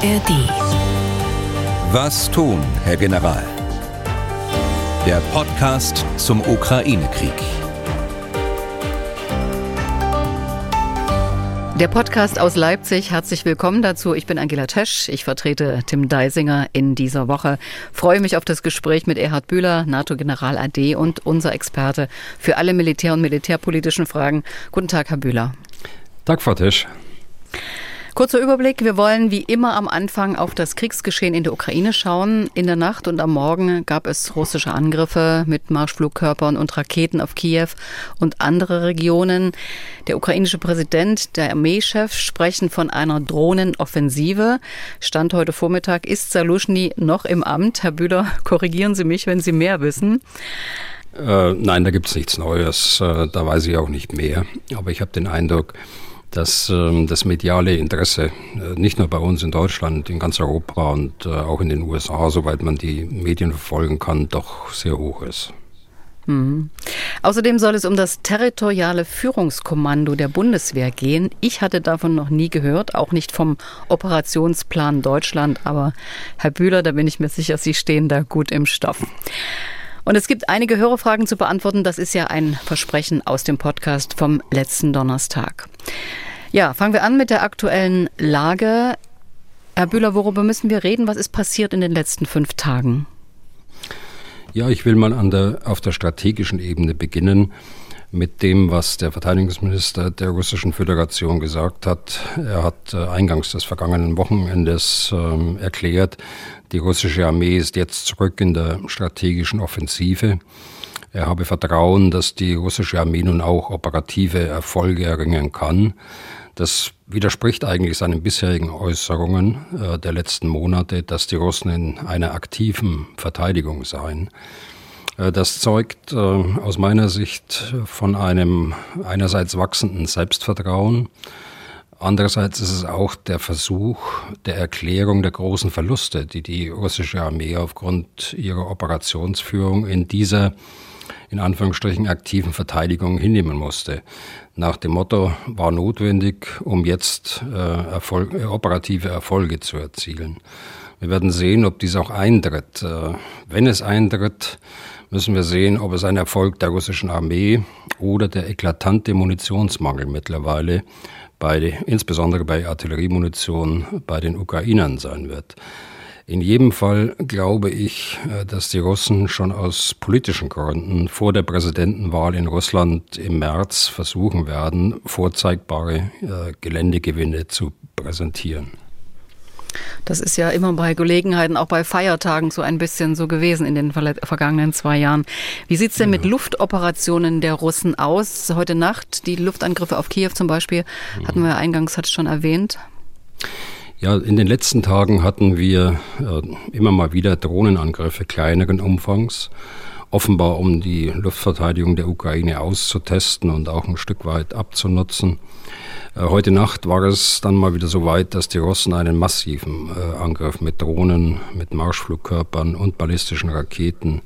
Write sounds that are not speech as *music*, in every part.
ARD. Was tun, Herr General? Der Podcast zum Ukraine-Krieg. Der Podcast aus Leipzig, herzlich willkommen dazu. Ich bin Angela Tesch, ich vertrete Tim Deisinger in dieser Woche. Freue mich auf das Gespräch mit Erhard Bühler, NATO-General AD und unser Experte für alle militär- und militärpolitischen Fragen. Guten Tag, Herr Bühler. Tag, Frau Tesch. Kurzer Überblick. Wir wollen wie immer am Anfang auf das Kriegsgeschehen in der Ukraine schauen. In der Nacht und am Morgen gab es russische Angriffe mit Marschflugkörpern und Raketen auf Kiew und andere Regionen. Der ukrainische Präsident, der Armeechef sprechen von einer Drohnenoffensive. Stand heute Vormittag ist Saluschny noch im Amt. Herr Bühler, *laughs* korrigieren Sie mich, wenn Sie mehr wissen. Äh, nein, da gibt es nichts Neues. Äh, da weiß ich auch nicht mehr. Aber ich habe den Eindruck, dass ähm, das mediale Interesse äh, nicht nur bei uns in Deutschland, in ganz Europa und äh, auch in den USA, soweit man die Medien verfolgen kann, doch sehr hoch ist. Mhm. Außerdem soll es um das territoriale Führungskommando der Bundeswehr gehen. Ich hatte davon noch nie gehört, auch nicht vom Operationsplan Deutschland. Aber Herr Bühler, da bin ich mir sicher, Sie stehen da gut im Stoff. Und es gibt einige Hörerfragen zu beantworten. Das ist ja ein Versprechen aus dem Podcast vom letzten Donnerstag. Ja, fangen wir an mit der aktuellen Lage. Herr Bühler, worüber müssen wir reden? Was ist passiert in den letzten fünf Tagen? Ja, ich will mal der, auf der strategischen Ebene beginnen mit dem, was der Verteidigungsminister der Russischen Föderation gesagt hat. Er hat äh, eingangs des vergangenen Wochenendes äh, erklärt, die russische Armee ist jetzt zurück in der strategischen Offensive. Er habe Vertrauen, dass die russische Armee nun auch operative Erfolge erringen kann. Das widerspricht eigentlich seinen bisherigen Äußerungen äh, der letzten Monate, dass die Russen in einer aktiven Verteidigung seien. Äh, das zeugt äh, aus meiner Sicht von einem einerseits wachsenden Selbstvertrauen, Andererseits ist es auch der Versuch der Erklärung der großen Verluste, die die russische Armee aufgrund ihrer Operationsführung in dieser in Anführungsstrichen aktiven Verteidigung hinnehmen musste. Nach dem Motto war notwendig, um jetzt äh, Erfolg, äh, operative Erfolge zu erzielen. Wir werden sehen, ob dies auch eintritt. Äh, wenn es eintritt, müssen wir sehen, ob es ein Erfolg der russischen Armee oder der eklatante Munitionsmangel mittlerweile bei, insbesondere bei Artilleriemunition bei den Ukrainern sein wird. In jedem Fall glaube ich, äh, dass die Russen schon aus politischen Gründen vor der Präsidentenwahl in Russland im März versuchen werden, vorzeigbare äh, Geländegewinne zu präsentieren. Das ist ja immer bei Gelegenheiten, auch bei Feiertagen so ein bisschen so gewesen in den vergangenen zwei Jahren. Wie sieht es denn mit Luftoperationen der Russen aus? Heute Nacht, die Luftangriffe auf Kiew zum Beispiel, hatten wir eingangs, hat schon erwähnt. Ja, in den letzten Tagen hatten wir äh, immer mal wieder Drohnenangriffe kleineren Umfangs, offenbar um die Luftverteidigung der Ukraine auszutesten und auch ein Stück weit abzunutzen. Äh, heute Nacht war es dann mal wieder so weit, dass die Russen einen massiven äh, Angriff mit Drohnen, mit Marschflugkörpern und ballistischen Raketen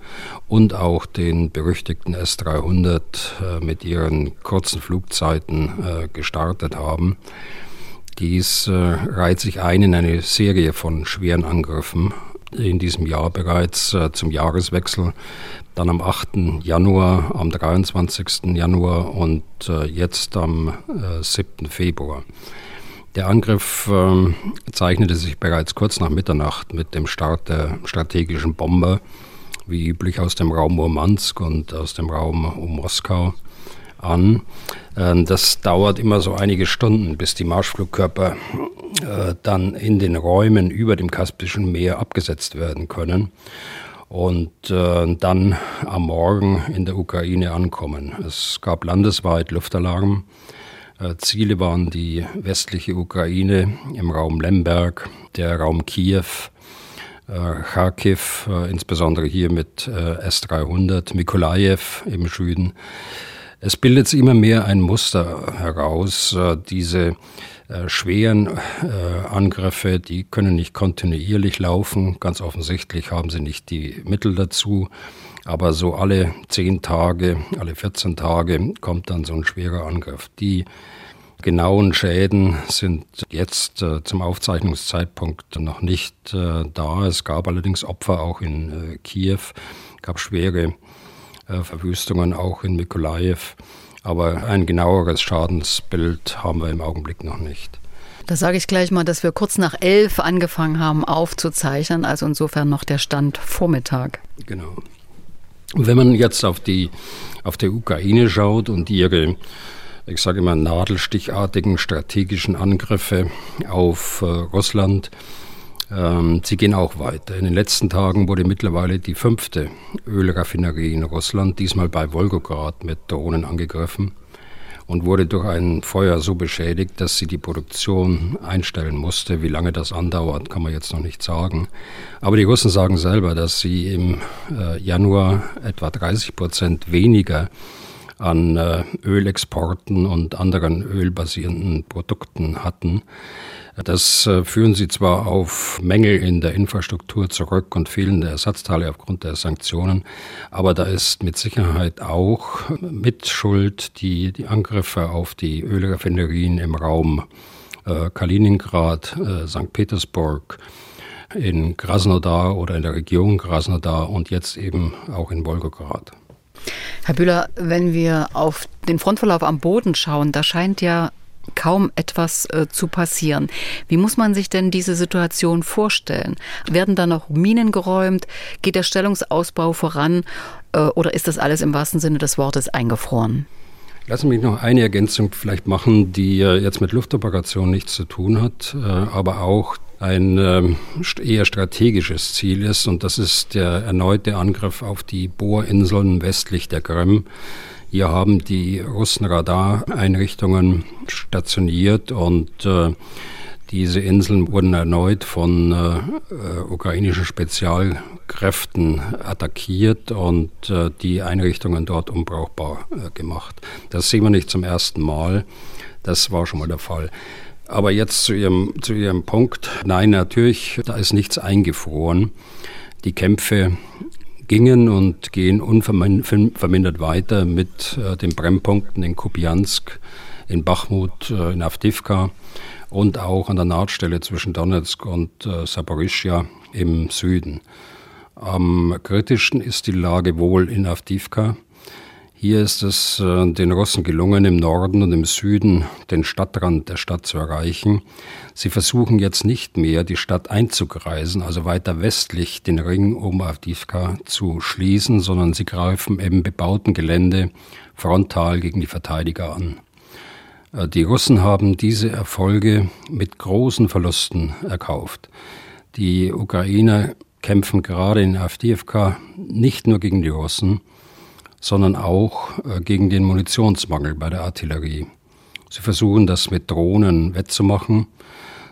und auch den berüchtigten S-300 äh, mit ihren kurzen Flugzeiten gestartet haben. Dies reiht sich ein in eine Serie von schweren Angriffen in diesem Jahr bereits äh, zum Jahreswechsel dann am 8. Januar, am 23. Januar und äh, jetzt am äh, 7. Februar. Der Angriff äh, zeichnete sich bereits kurz nach Mitternacht mit dem Start der strategischen Bomber, wie üblich aus dem Raum Murmansk und aus dem Raum um Moskau an. Ähm, das dauert immer so einige Stunden, bis die Marschflugkörper äh, dann in den Räumen über dem Kaspischen Meer abgesetzt werden können und äh, dann am Morgen in der Ukraine ankommen. Es gab landesweit Luftalarm. Äh, Ziele waren die westliche Ukraine im Raum Lemberg, der Raum Kiew, Kharkiv, insbesondere hier mit äh, S-300, Mikolajew im Süden. Es bildet sich immer mehr ein Muster heraus. Äh, diese äh, schweren äh, Angriffe, die können nicht kontinuierlich laufen. Ganz offensichtlich haben sie nicht die Mittel dazu. Aber so alle zehn Tage, alle 14 Tage kommt dann so ein schwerer Angriff. Die genauen Schäden sind jetzt zum Aufzeichnungszeitpunkt noch nicht da. Es gab allerdings Opfer auch in Kiew, gab schwere Verwüstungen auch in Mikolajew. Aber ein genaueres Schadensbild haben wir im Augenblick noch nicht. Da sage ich gleich mal, dass wir kurz nach elf angefangen haben aufzuzeichnen, also insofern noch der Stand Vormittag. Genau. Wenn man jetzt auf die, auf die Ukraine schaut und ihre, ich sage immer, nadelstichartigen strategischen Angriffe auf äh, Russland, sie gehen auch weiter. In den letzten Tagen wurde mittlerweile die fünfte Ölraffinerie in Russland, diesmal bei Wolgograd, mit Drohnen angegriffen und wurde durch ein Feuer so beschädigt, dass sie die Produktion einstellen musste. Wie lange das andauert, kann man jetzt noch nicht sagen. Aber die Russen sagen selber, dass sie im äh, Januar etwa 30 Prozent weniger an äh, Ölexporten und anderen ölbasierenden Produkten hatten. Das äh, führen sie zwar auf Mängel in der Infrastruktur zurück und fehlende Ersatzteile aufgrund der Sanktionen, aber da ist mit Sicherheit auch mit Schuld die, die Angriffe auf die Ölraffinerien im Raum äh, Kaliningrad, äh, St. Petersburg, in Krasnodar oder in der Region Krasnodar und jetzt eben auch in Wolgograd. Herr Bühler, wenn wir auf den Frontverlauf am Boden schauen, da scheint ja kaum etwas äh, zu passieren. Wie muss man sich denn diese Situation vorstellen? Werden da noch Minen geräumt? Geht der Stellungsausbau voran? Äh, oder ist das alles im wahrsten Sinne des Wortes eingefroren? Lassen Sie mich noch eine Ergänzung vielleicht machen, die jetzt mit Luftoperationen nichts zu tun hat, äh, aber auch ein ähm, eher strategisches Ziel ist. Und das ist der erneute Angriff auf die Bohrinseln westlich der Krim hier haben die Russen Radareinrichtungen stationiert und äh, diese Inseln wurden erneut von äh, äh, ukrainischen Spezialkräften attackiert und äh, die Einrichtungen dort unbrauchbar äh, gemacht. Das sehen wir nicht zum ersten Mal. Das war schon mal der Fall. Aber jetzt zu Ihrem, zu Ihrem Punkt. Nein, natürlich, da ist nichts eingefroren. Die Kämpfe gingen und gehen unvermindert weiter mit äh, den Brennpunkten in Kupiansk, in Bachmut, äh, in Avdivka und auch an der Nahtstelle zwischen Donetsk und äh, im Süden. Am kritischsten ist die Lage wohl in Avdivka. Hier ist es äh, den Russen gelungen, im Norden und im Süden den Stadtrand der Stadt zu erreichen. Sie versuchen jetzt nicht mehr, die Stadt einzukreisen, also weiter westlich den Ring um Avdivka zu schließen, sondern sie greifen im bebauten Gelände frontal gegen die Verteidiger an. Äh, die Russen haben diese Erfolge mit großen Verlusten erkauft. Die Ukrainer kämpfen gerade in Avdivka nicht nur gegen die Russen, sondern auch äh, gegen den Munitionsmangel bei der Artillerie. Sie versuchen das mit Drohnen wettzumachen.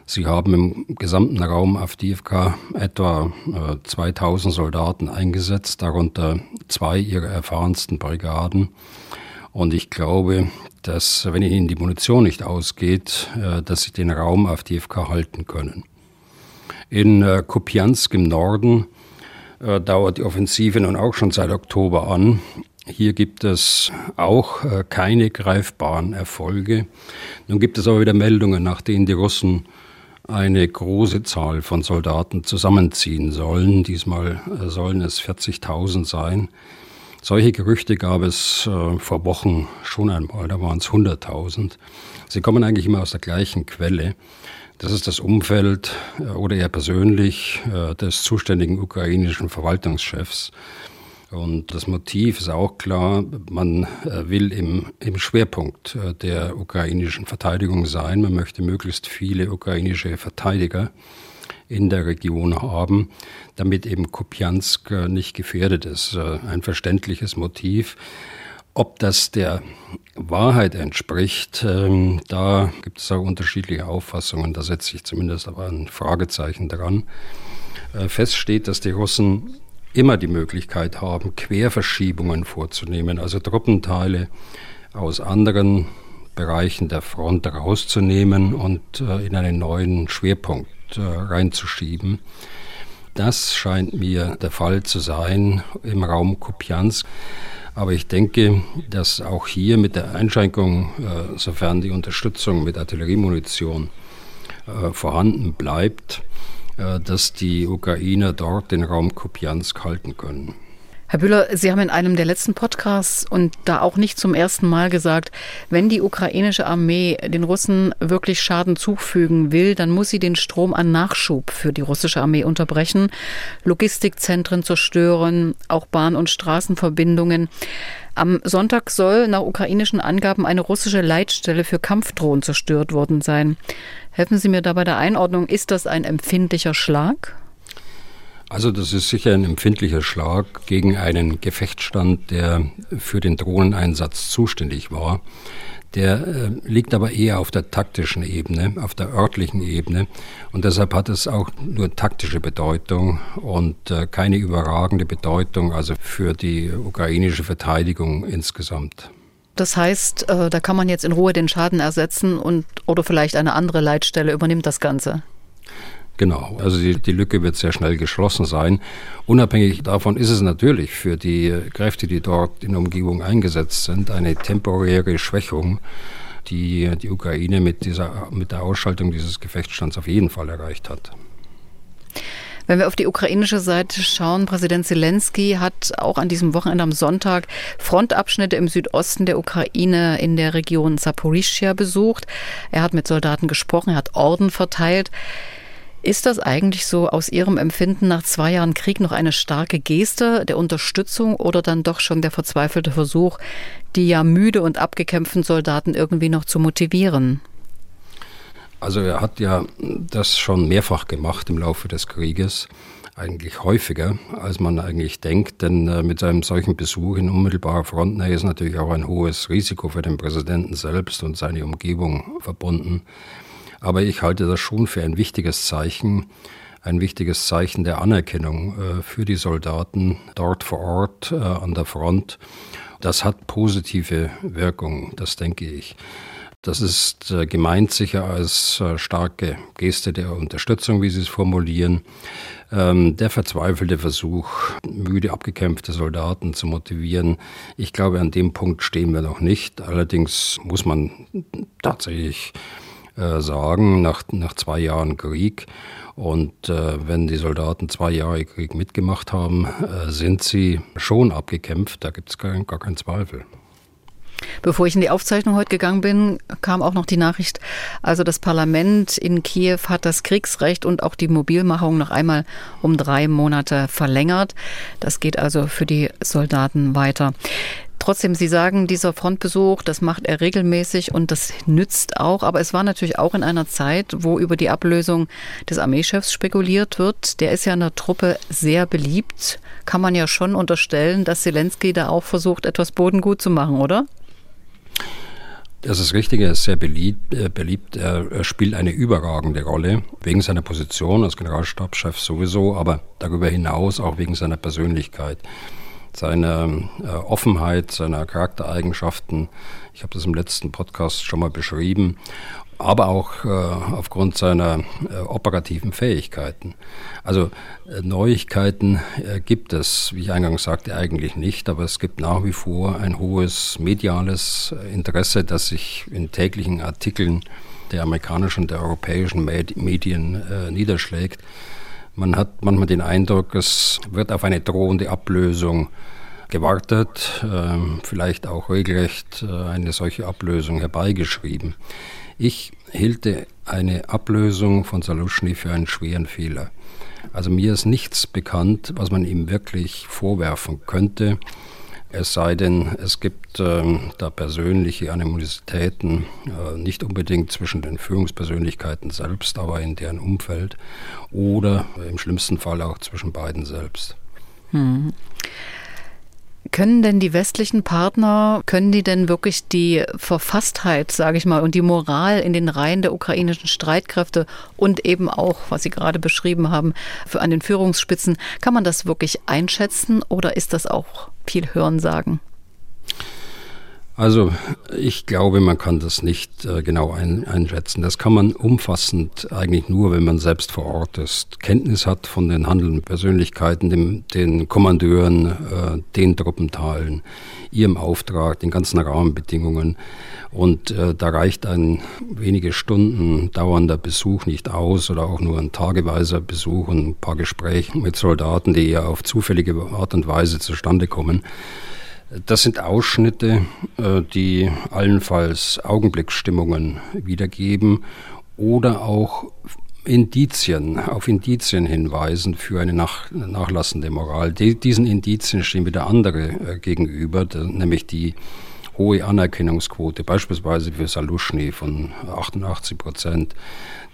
Sie haben im gesamten Raum Avdiivka etwa 2000 äh, Soldaten eingesetzt, darunter zwei ihrer erfahrensten Brigaden. Und ich glaube, dass, wenn ihnen die Munition nicht ausgeht, äh, dass sie den Raum Avdiivka halten können. In Kupiansk im Norden dauert die Offensive nun auch schon seit Oktober an hier gibt es auch äh, keine greifbaren Erfolge. Nun gibt es aber wieder Meldungen, nach denen die Russen eine große Zahl von Soldaten zusammenziehen sollen. Diesmal äh, sollen es 40.000 sein. Solche Gerüchte gab es äh, vor Wochen schon einmal, da waren es 100.000. Sie kommen eigentlich immer aus der gleichen Quelle. Das ist das Umfeld oder eher persönlich des zuständigen ukrainischen Verwaltungschefs. Und das Motiv ist auch klar, man äh, will im, im Schwerpunkt äh, der ukrainischen Verteidigung sein. Man möchte möglichst viele ukrainische Verteidiger in der Region haben, damit eben Kupiansk äh, nicht gefährdet ist. Ein verständliches Motiv. Ob das der Wahrheit entspricht, ähm, da gibt es auch unterschiedliche Auffassungen. Da setze ich zumindest aber ein Fragezeichen dran. Fest steht, dass die Russen immer die Möglichkeit haben, Querverschiebungen vorzunehmen, also Truppenteile aus anderen Bereichen der Front rauszunehmen und äh, in einen neuen Schwerpunkt äh, reinzuschieben. Das scheint mir der Fall zu sein im Raum Kupiansk. Aber ich denke, dass auch hier mit der Einschränkung, äh, sofern die Unterstützung mit Artilleriemunition äh, vorhanden bleibt, dass die Ukrainer dort den Raum Kupiansk halten können. Herr Bühler, Sie haben in einem der letzten Podcasts und da auch nicht zum ersten Mal gesagt, wenn die ukrainische Armee den Russen wirklich Schaden zufügen will, dann muss sie den Strom an Nachschub für die russische Armee unterbrechen, Logistikzentren zerstören, auch Bahn- und Straßenverbindungen. Am Sonntag soll nach ukrainischen Angaben eine russische Leitstelle für Kampfdrohnen zerstört worden sein. Helfen Sie mir da bei der Einordnung, ist das ein empfindlicher Schlag? Also das ist sicher ein empfindlicher Schlag gegen einen Gefechtsstand, der für den Drohneneinsatz zuständig war. Der äh, liegt aber eher auf der taktischen Ebene, auf der örtlichen Ebene. Und deshalb hat es auch nur taktische Bedeutung und äh, keine überragende Bedeutung, also für die ukrainische Verteidigung insgesamt. Das heißt, äh, da kann man jetzt in Ruhe den Schaden ersetzen und oder vielleicht eine andere Leitstelle übernimmt das Ganze. Genau, also die, die Lücke wird sehr schnell geschlossen sein. Unabhängig davon ist es natürlich für die Kräfte, die dort in der Umgebung eingesetzt sind, eine temporäre Schwächung, die die Ukraine mit, dieser, mit der Ausschaltung dieses Gefechtsstands auf jeden Fall erreicht hat. Wenn wir auf die ukrainische Seite schauen, Präsident Zelensky hat auch an diesem Wochenende am Sonntag Frontabschnitte im Südosten der Ukraine in der Region Saporischia besucht. Er hat mit Soldaten gesprochen, er hat Orden verteilt. Ist das eigentlich so aus Ihrem Empfinden nach zwei Jahren Krieg noch eine starke Geste der Unterstützung oder dann doch schon der verzweifelte Versuch, die ja müde und abgekämpften Soldaten irgendwie noch zu motivieren? Also er hat ja das schon mehrfach gemacht im Laufe des Krieges, eigentlich häufiger, als man eigentlich denkt, denn äh, mit einem solchen Besuch in unmittelbarer Frontnähe ist natürlich auch ein hohes Risiko für den Präsidenten selbst und seine Umgebung verbunden. Aber ich halte das schon für ein wichtiges Zeichen, ein wichtiges Zeichen der Anerkennung äh, für die Soldaten dort vor Ort äh, an der Front. Das hat positive Wirkung, das denke ich. Das ist äh, gemeint sicher als starke Geste der Unterstützung, wie Sie es formulieren. Ähm, der verzweifelte Versuch, müde abgekämpfte Soldaten zu motivieren. Ich glaube, an dem Punkt stehen wir noch nicht. Allerdings muss man tatsächlich äh, sagen, nach, nach zwei Jahren Krieg. Und äh, wenn die Soldaten zwei Jahre Krieg mitgemacht haben, äh, sind sie schon abgekämpft. Da gibt es gar, gar keinen Zweifel. Bevor ich in die Aufzeichnung heute gegangen bin, kam auch noch die Nachricht, also das Parlament in Kiew hat das Kriegsrecht und auch die Mobilmachung noch einmal um drei Monate verlängert. Das geht also für die Soldaten weiter. Trotzdem, Sie sagen, dieser Frontbesuch, das macht er regelmäßig und das nützt auch. Aber es war natürlich auch in einer Zeit, wo über die Ablösung des Armeechefs spekuliert wird. Der ist ja in der Truppe sehr beliebt. Kann man ja schon unterstellen, dass Zelensky da auch versucht, etwas Bodengut zu machen, oder? Das ist richtig, er ist sehr beliebt. Äh, beliebt. Er spielt eine überragende Rolle, wegen seiner Position als Generalstabschef sowieso, aber darüber hinaus auch wegen seiner Persönlichkeit seine äh, Offenheit, seiner Charaktereigenschaften. Ich habe das im letzten Podcast schon mal beschrieben, aber auch äh, aufgrund seiner äh, operativen Fähigkeiten. Also äh, Neuigkeiten äh, gibt es, wie ich eingangs sagte, eigentlich nicht, aber es gibt nach wie vor ein hohes mediales äh, Interesse, das sich in täglichen Artikeln der amerikanischen und der europäischen Medien niederschlägt. Man hat manchmal den Eindruck, es wird auf eine drohende Ablösung gewartet, ähm, vielleicht auch regelrecht äh, eine solche Ablösung herbeigeschrieben. Ich hielte eine Ablösung von Saluschny für einen schweren Fehler. Also mir ist nichts bekannt, was man ihm wirklich vorwerfen könnte. Es sei denn, es gibt ähm, da persönliche Animositäten, äh, nicht unbedingt zwischen den Führungspersönlichkeiten selbst, aber in deren Umfeld oder im schlimmsten Fall auch zwischen beiden selbst. Hm. Können denn die westlichen Partner, können die denn wirklich die Verfasstheit, sage ich mal, und die Moral in den Reihen der ukrainischen Streitkräfte und eben auch, was Sie gerade beschrieben haben, für an den Führungsspitzen, kann man das wirklich einschätzen oder ist das auch viel Hörensagen? Also ich glaube, man kann das nicht äh, genau ein, einschätzen. Das kann man umfassend eigentlich nur, wenn man selbst vor Ort ist, Kenntnis hat von den handelnden Persönlichkeiten, dem, den Kommandeuren, äh, den Truppenteilen, ihrem Auftrag, den ganzen Rahmenbedingungen. Und äh, da reicht ein wenige Stunden dauernder Besuch nicht aus oder auch nur ein tageweiser Besuch und ein paar Gespräche mit Soldaten, die ja auf zufällige Art und Weise zustande kommen das sind Ausschnitte, äh, die allenfalls Augenblicksstimmungen wiedergeben oder auch Indizien, auf Indizien hinweisen für eine nach, nachlassende Moral. Die, diesen Indizien stehen wieder andere äh, gegenüber, nämlich die hohe Anerkennungsquote, beispielsweise für Salushny von 88 Prozent,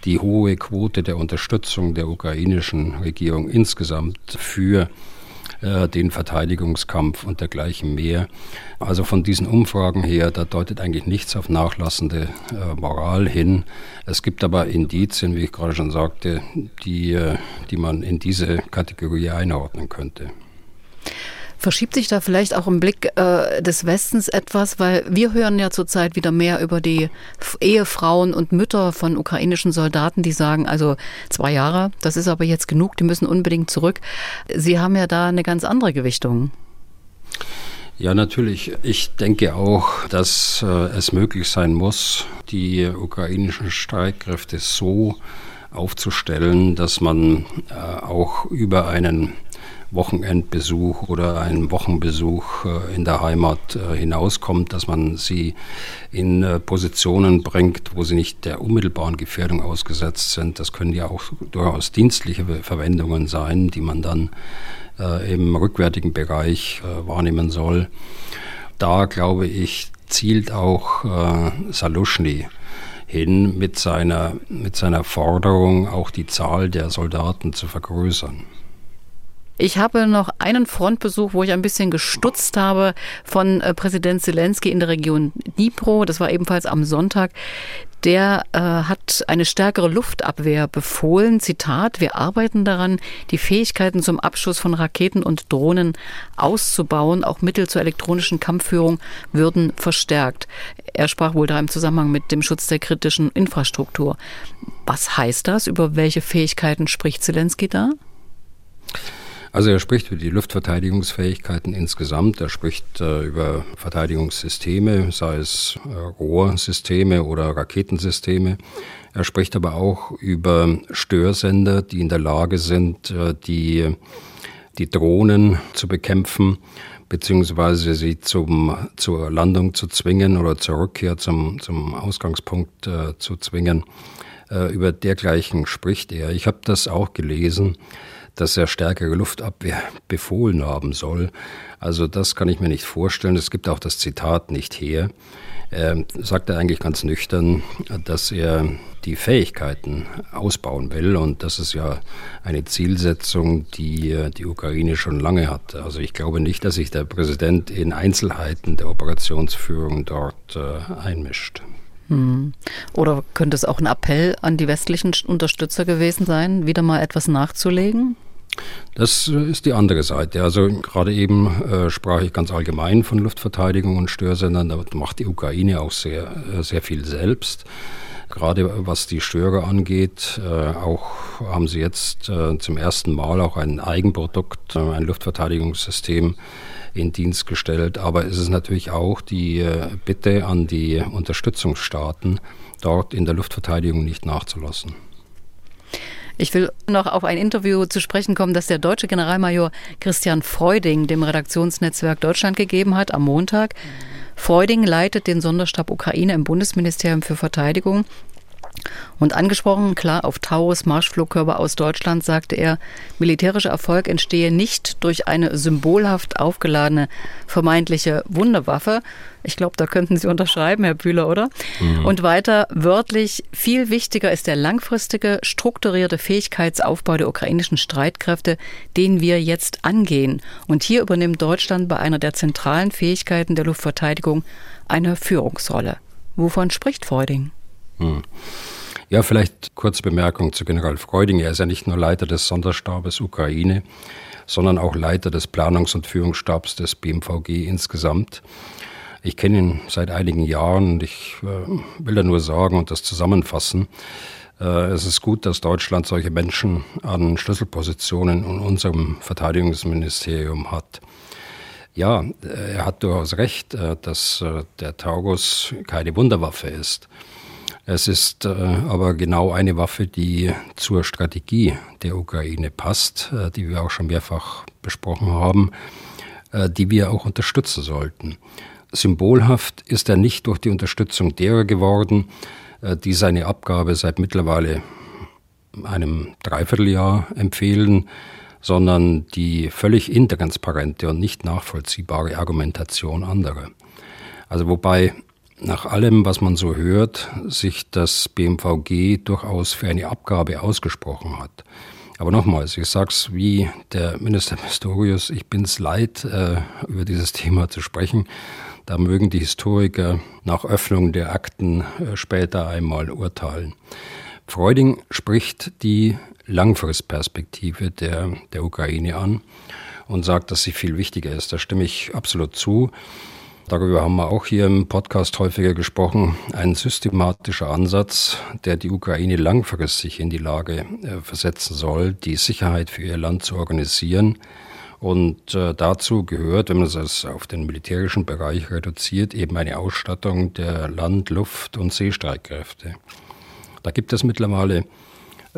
die hohe Quote der Unterstützung der ukrainischen Regierung insgesamt für äh, den Verteidigungskampf und dergleichen mehr. Also von diesen Umfragen her, da deutet eigentlich nichts auf nachlassende äh, Moral hin. Es gibt aber Indizien, wie ich gerade schon sagte, die, äh, die man in diese Kategorie einordnen könnte. Verschiebt sich da vielleicht auch im Blick äh, des Westens etwas, weil wir hören ja zurzeit wieder mehr über die Ehefrauen und Mütter von ukrainischen Soldaten, die sagen, also zwei Jahre, das ist aber jetzt genug, die müssen unbedingt zurück. Sie haben ja da eine ganz andere Gewichtung. Ja, natürlich. Ich denke auch, dass äh, es möglich sein muss, die ukrainischen Streitkräfte so aufzustellen, dass man äh, auch über einen Wochenendbesuch oder einen Wochenbesuch äh, in der Heimat äh, hinauskommt, dass man sie in äh, Positionen bringt, wo sie nicht der unmittelbaren Gefährdung ausgesetzt sind. Das können ja auch durchaus dienstliche Verwendungen sein, die man dann im rückwärtigen Bereich wahrnehmen soll. Da glaube ich, zielt auch Saluschny hin mit seiner, mit seiner Forderung, auch die Zahl der Soldaten zu vergrößern. Ich habe noch einen Frontbesuch, wo ich ein bisschen gestutzt habe von äh, Präsident Zelensky in der Region Dnipro. Das war ebenfalls am Sonntag. Der äh, hat eine stärkere Luftabwehr befohlen. Zitat, wir arbeiten daran, die Fähigkeiten zum Abschuss von Raketen und Drohnen auszubauen. Auch Mittel zur elektronischen Kampfführung würden verstärkt. Er sprach wohl da im Zusammenhang mit dem Schutz der kritischen Infrastruktur. Was heißt das? Über welche Fähigkeiten spricht Zelensky da? Also er spricht über die Luftverteidigungsfähigkeiten insgesamt, er spricht äh, über Verteidigungssysteme, sei es äh, Rohrsysteme oder Raketensysteme. Er spricht aber auch über Störsender, die in der Lage sind, äh, die, die Drohnen zu bekämpfen beziehungsweise sie zum, zur Landung zu zwingen oder zur Rückkehr zum, zum Ausgangspunkt äh, zu zwingen. Äh, über dergleichen spricht er. Ich habe das auch gelesen dass er stärkere Luftabwehr befohlen haben soll. Also das kann ich mir nicht vorstellen. Es gibt auch das Zitat nicht her. Er sagt er eigentlich ganz nüchtern, dass er die Fähigkeiten ausbauen will. Und das ist ja eine Zielsetzung, die die Ukraine schon lange hat. Also ich glaube nicht, dass sich der Präsident in Einzelheiten der Operationsführung dort äh, einmischt. Hm. Oder könnte es auch ein Appell an die westlichen Unterstützer gewesen sein, wieder mal etwas nachzulegen? Das äh, ist die andere Seite. Also gerade eben äh, sprach ich ganz allgemein von Luftverteidigung und Störsendern. Da macht die Ukraine auch sehr, äh, sehr viel selbst. Gerade was die Störer angeht, äh, auch haben sie jetzt äh, zum ersten Mal auch ein Eigenprodukt, äh, ein Luftverteidigungssystem in Dienst gestellt. Aber es ist natürlich auch die Bitte an die Unterstützungsstaaten, dort in der Luftverteidigung nicht nachzulassen. Ich will noch auf ein Interview zu sprechen kommen, das der deutsche Generalmajor Christian Freuding dem Redaktionsnetzwerk Deutschland gegeben hat am Montag. Freuding leitet den Sonderstab Ukraine im Bundesministerium für Verteidigung und angesprochen, klar, auf Taurus Marschflugkörper aus Deutschland, sagte er, militärischer Erfolg entstehe nicht durch eine symbolhaft aufgeladene vermeintliche Wunderwaffe. Ich glaube, da könnten Sie *laughs* unterschreiben, Herr Bühler, oder? Mhm. Und weiter wörtlich, viel wichtiger ist der langfristige, strukturierte Fähigkeitsaufbau der ukrainischen Streitkräfte, den wir jetzt angehen. Und hier übernimmt Deutschland bei einer der zentralen Fähigkeiten der Luftverteidigung eine Führungsrolle. Wovon spricht Freuding? Hm. Ja, vielleicht kurze Bemerkung zu General Freuding. Er ist ja nicht nur Leiter des Sonderstabes Ukraine, sondern auch Leiter des Planungs- und Führungsstabs des BMVG insgesamt. Ich kenne ihn seit einigen Jahren und ich äh, will da nur sagen und das zusammenfassen. Äh, es ist gut, dass Deutschland solche Menschen an Schlüsselpositionen in unserem Verteidigungsministerium hat. Ja, äh, er hat durchaus recht, äh, dass der Taurus keine Wunderwaffe ist. Es ist aber genau eine Waffe, die zur Strategie der Ukraine passt, die wir auch schon mehrfach besprochen haben, die wir auch unterstützen sollten. Symbolhaft ist er nicht durch die Unterstützung derer geworden, äh, die seine Abgabe seit mittlerweile einem Dreivierteljahr empfehlen, sondern die völlig intransparente und nicht nachvollziehbare Argumentation anderer. Also wobei nach allem, was man so hört, sich das BMVG durchaus für eine Abgabe ausgesprochen hat. Aber nochmals, ich sag's wie der Minister *laughs* Pistorius, ich bin's leid, äh, über dieses Thema zu sprechen. Da mögen die Historiker nach Öffnung der Akten äh, später einmal urteilen. Freuding spricht die Langfristperspektive der, der Ukraine an und sagt, dass sie viel wichtiger ist. Da stimme ich absolut zu. Darüber haben wir auch hier im Podcast häufiger gesprochen. Ein systematischer Ansatz, der die Ukraine langfristig in die Lage äh, versetzen soll, die Sicherheit für ihr Land zu organisieren, und äh, dazu gehört, wenn man es auf den militärischen Bereich reduziert, eben eine Ausstattung der Land-, Luft- und Seestreitkräfte. Da gibt es mittlerweile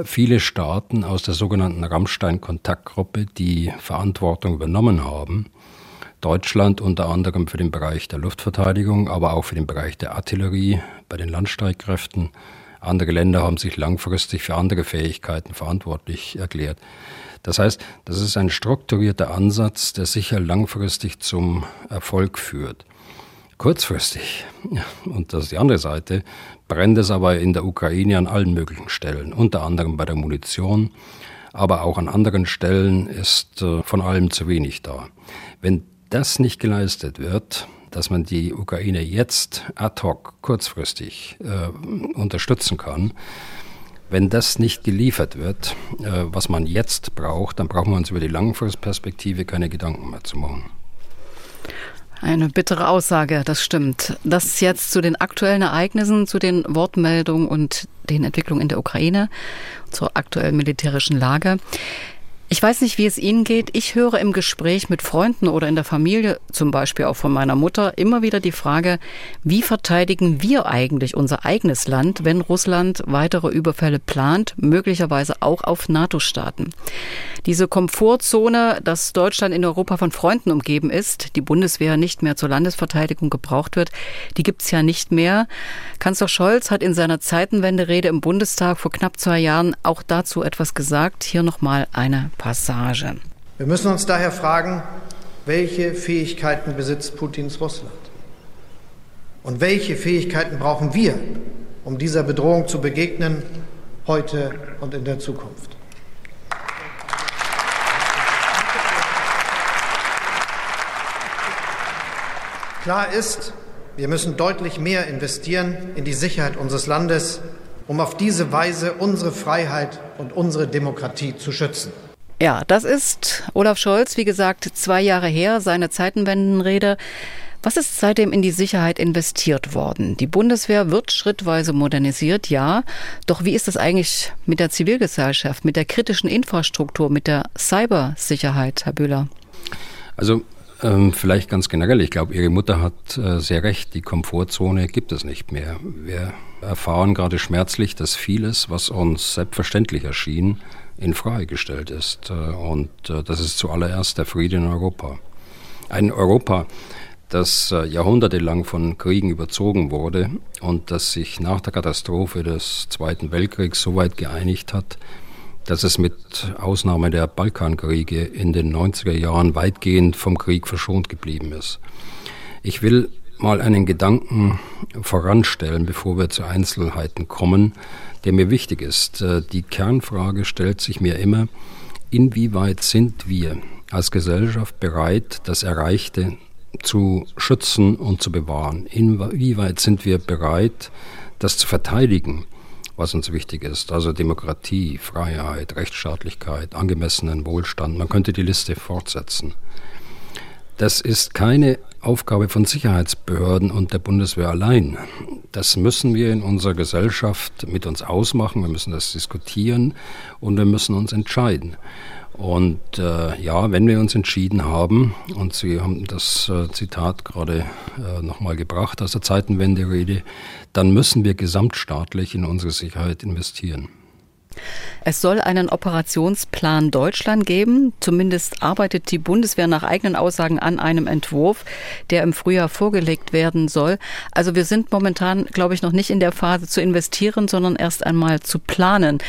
viele Staaten aus der sogenannten Rammstein-Kontaktgruppe, die Verantwortung übernommen haben. Deutschland unter anderem für den Bereich der Luftverteidigung, aber auch für den Bereich der Artillerie bei den Landstreitkräften. Andere Länder haben sich langfristig für andere Fähigkeiten verantwortlich erklärt. Das heißt, das ist ein strukturierter Ansatz, der sicher langfristig zum Erfolg führt. Kurzfristig, und das ist die andere Seite, brennt es aber in der Ukraine an allen möglichen Stellen, unter anderem bei der Munition, aber auch an anderen Stellen ist äh, von allem zu wenig da. Wenn das nicht geleistet wird, dass man die Ukraine jetzt ad hoc kurzfristig äh, unterstützen kann, wenn das nicht geliefert wird, äh, was man jetzt braucht, dann brauchen wir uns über die Langfristperspektive keine Gedanken mehr zu machen. Eine bittere Aussage, das stimmt. Das jetzt zu den aktuellen Ereignissen, zu den Wortmeldungen und den Entwicklungen in der Ukraine, zur aktuellen militärischen Lage. Ich weiß nicht, wie es Ihnen geht. Ich höre im Gespräch mit Freunden oder in der Familie, zum Beispiel auch von meiner Mutter, immer wieder die Frage, wie verteidigen wir eigentlich unser eigenes Land, wenn Russland weitere Überfälle plant, möglicherweise auch auf NATO-Staaten. Diese Komfortzone, dass Deutschland in Europa von Freunden umgeben ist, die Bundeswehr nicht mehr zur Landesverteidigung gebraucht wird, die gibt's ja nicht mehr. Kanzler Scholz hat in seiner Zeitenwenderede im Bundestag vor knapp zwei Jahren auch dazu etwas gesagt. Hier nochmal eine Passage. Wir müssen uns daher fragen, welche Fähigkeiten besitzt Putins Russland? Und welche Fähigkeiten brauchen wir, um dieser Bedrohung zu begegnen, heute und in der Zukunft? Klar ist, wir müssen deutlich mehr investieren in die Sicherheit unseres Landes, um auf diese Weise unsere Freiheit und unsere Demokratie zu schützen. Ja, das ist Olaf Scholz, wie gesagt, zwei Jahre her, seine Zeitenwendenrede. Was ist seitdem in die Sicherheit investiert worden? Die Bundeswehr wird schrittweise modernisiert, ja. Doch wie ist es eigentlich mit der Zivilgesellschaft, mit der kritischen Infrastruktur, mit der Cybersicherheit, Herr Bühler? Also ähm, vielleicht ganz generell. Ich glaube, Ihre Mutter hat äh, sehr recht. Die Komfortzone gibt es nicht mehr. Wir erfahren gerade schmerzlich, dass vieles, was uns selbstverständlich erschien, in Frage gestellt ist. Äh, und äh, das ist zuallererst der Friede in Europa. Ein Europa, das äh, jahrhundertelang von Kriegen überzogen wurde und das sich nach der Katastrophe des Zweiten Weltkriegs so weit geeinigt hat, dass es mit Ausnahme der Balkankriege in den 90er Jahren weitgehend vom Krieg verschont geblieben ist. Ich will mal einen Gedanken voranstellen, bevor wir zu Einzelheiten kommen, der mir wichtig ist. Äh, die Kernfrage stellt sich mir immer, inwieweit sind wir als Gesellschaft bereit, das Erreichte zu schützen und zu bewahren? Inwieweit sind wir bereit, das zu verteidigen, was uns wichtig ist? Also Demokratie, Freiheit, Rechtsstaatlichkeit, angemessenen Wohlstand. Man könnte die Liste fortsetzen. Das ist keine Aufgabe von Sicherheitsbehörden und der Bundeswehr allein. Das müssen wir in unserer Gesellschaft mit uns ausmachen, wir müssen das diskutieren und wir müssen uns entscheiden. Und äh, ja, wenn wir uns entschieden haben, und Sie haben das äh, Zitat gerade äh, nochmal gebracht aus der Zeitenwende-Rede, dann müssen wir gesamtstaatlich in unsere Sicherheit investieren. Es soll einen Operationsplan Deutschland geben. Zumindest arbeitet die Bundeswehr nach eigenen Aussagen an einem Entwurf, der im Frühjahr vorgelegt werden soll. Also wir sind momentan, glaube ich, noch nicht in der Phase zu investieren, sondern erst einmal zu planen.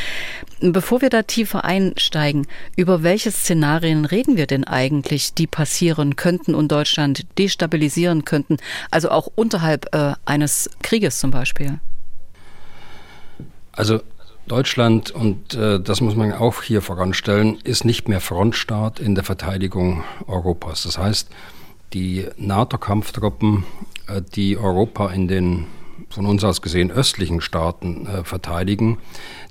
Bevor wir da tiefer einsteigen, über welche Szenarien reden wir denn eigentlich, die passieren könnten und Deutschland destabilisieren könnten? Also auch unterhalb äh, eines Krieges zum Beispiel. Also Deutschland, und äh, das muss man auch hier voranstellen, ist nicht mehr Frontstaat in der Verteidigung Europas. Das heißt, die NATO-Kampftruppen, äh, die Europa in den von uns aus gesehen östlichen Staaten äh, verteidigen,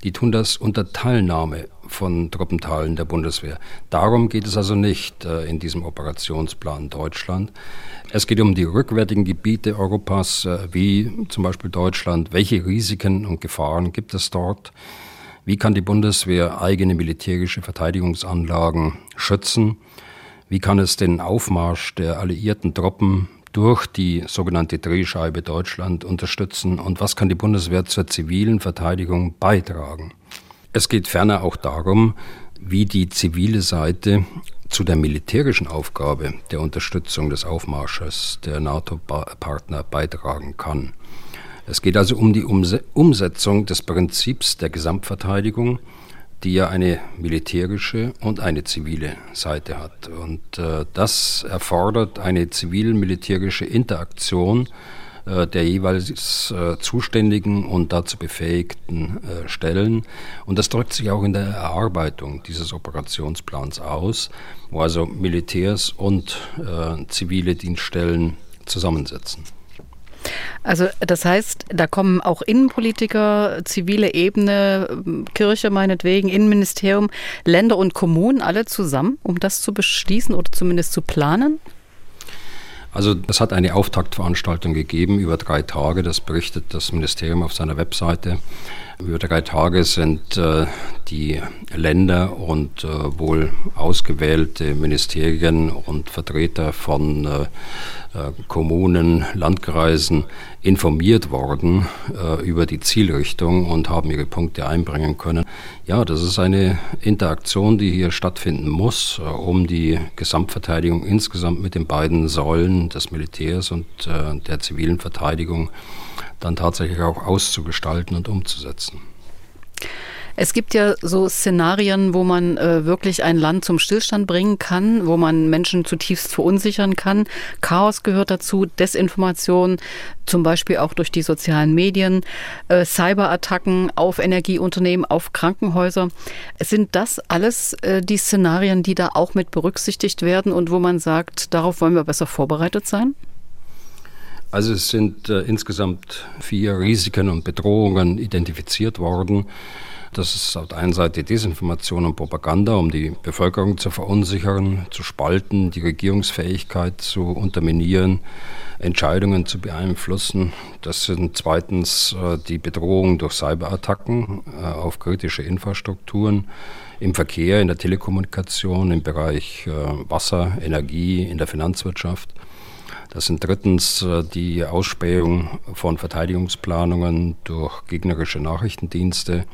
die tun das unter Teilnahme von Truppenteilen der Bundeswehr. Darum geht es also nicht äh, in diesem Operationsplan Deutschland. Es geht um die rückwärtigen Gebiete Europas, äh, wie zum Beispiel Deutschland. Welche Risiken und Gefahren gibt es dort? Wie kann die Bundeswehr eigene militärische Verteidigungsanlagen schützen? Wie kann es den Aufmarsch der alliierten Truppen durch die sogenannte Drehscheibe Deutschland unterstützen? Und was kann die Bundeswehr zur zivilen Verteidigung beitragen? Es geht ferner auch darum, wie die zivile Seite zu der militärischen Aufgabe der Unterstützung des Aufmarsches der NATO-Partner beitragen kann. Es geht also um die Umsetzung des Prinzips der Gesamtverteidigung, die ja eine militärische und eine zivile Seite hat. Und äh, das erfordert eine zivil-militärische Interaktion der jeweils äh, zuständigen und dazu befähigten äh, Stellen. Und das drückt sich auch in der Erarbeitung dieses Operationsplans aus, wo also Militärs und zivile Dienststellen zusammensetzen. Also das heißt, da kommen auch Innenpolitiker, zivile Ebene, Kirche meinetwegen, Innenministerium, Länder und Kommunen alle zusammen, um das zu beschließen oder zumindest zu planen? Also es hat eine Auftaktveranstaltung gegeben über drei Tage, das berichtet das Ministerium auf seiner Webseite. Über drei Tage sind äh, die Länder und äh, wohl ausgewählte Ministerien und Vertreter von äh, äh, Kommunen, Landkreisen informiert worden äh, über die Zielrichtung und haben ihre Punkte einbringen können. Ja, das ist eine Interaktion, die hier stattfinden muss, äh, um die Gesamtverteidigung insgesamt mit den beiden Säulen des Militärs und der zivilen Verteidigung dann tatsächlich auch auszugestalten und umzusetzen. Es gibt ja so Szenarien, wo man äh, wirklich ein Land zum Stillstand bringen kann, wo man Menschen zutiefst verunsichern kann. Chaos gehört dazu, Desinformation, zum Beispiel auch durch die sozialen Medien, äh, Cyberattacken auf Energieunternehmen, auf Krankenhäuser. Sind das alles äh, die Szenarien, die da auch mit berücksichtigt werden und wo man sagt, darauf wollen wir besser vorbereitet sein? Also es sind äh, insgesamt vier Risiken und Bedrohungen identifiziert worden. Das ist auf der einen Seite Desinformation und Propaganda, um die Bevölkerung zu verunsichern, zu spalten, die Regierungsfähigkeit zu unterminieren, Entscheidungen zu beeinflussen. Das sind zweitens äh, die Bedrohung durch Cyberattacken äh, auf kritische Infrastrukturen im Verkehr, in der Telekommunikation, im Bereich äh, Wasser, Energie, in der Finanzwirtschaft. Das sind drittens die Ausspähung von Verteidigungsplanungen durch gegnerische Nachrichtendienste.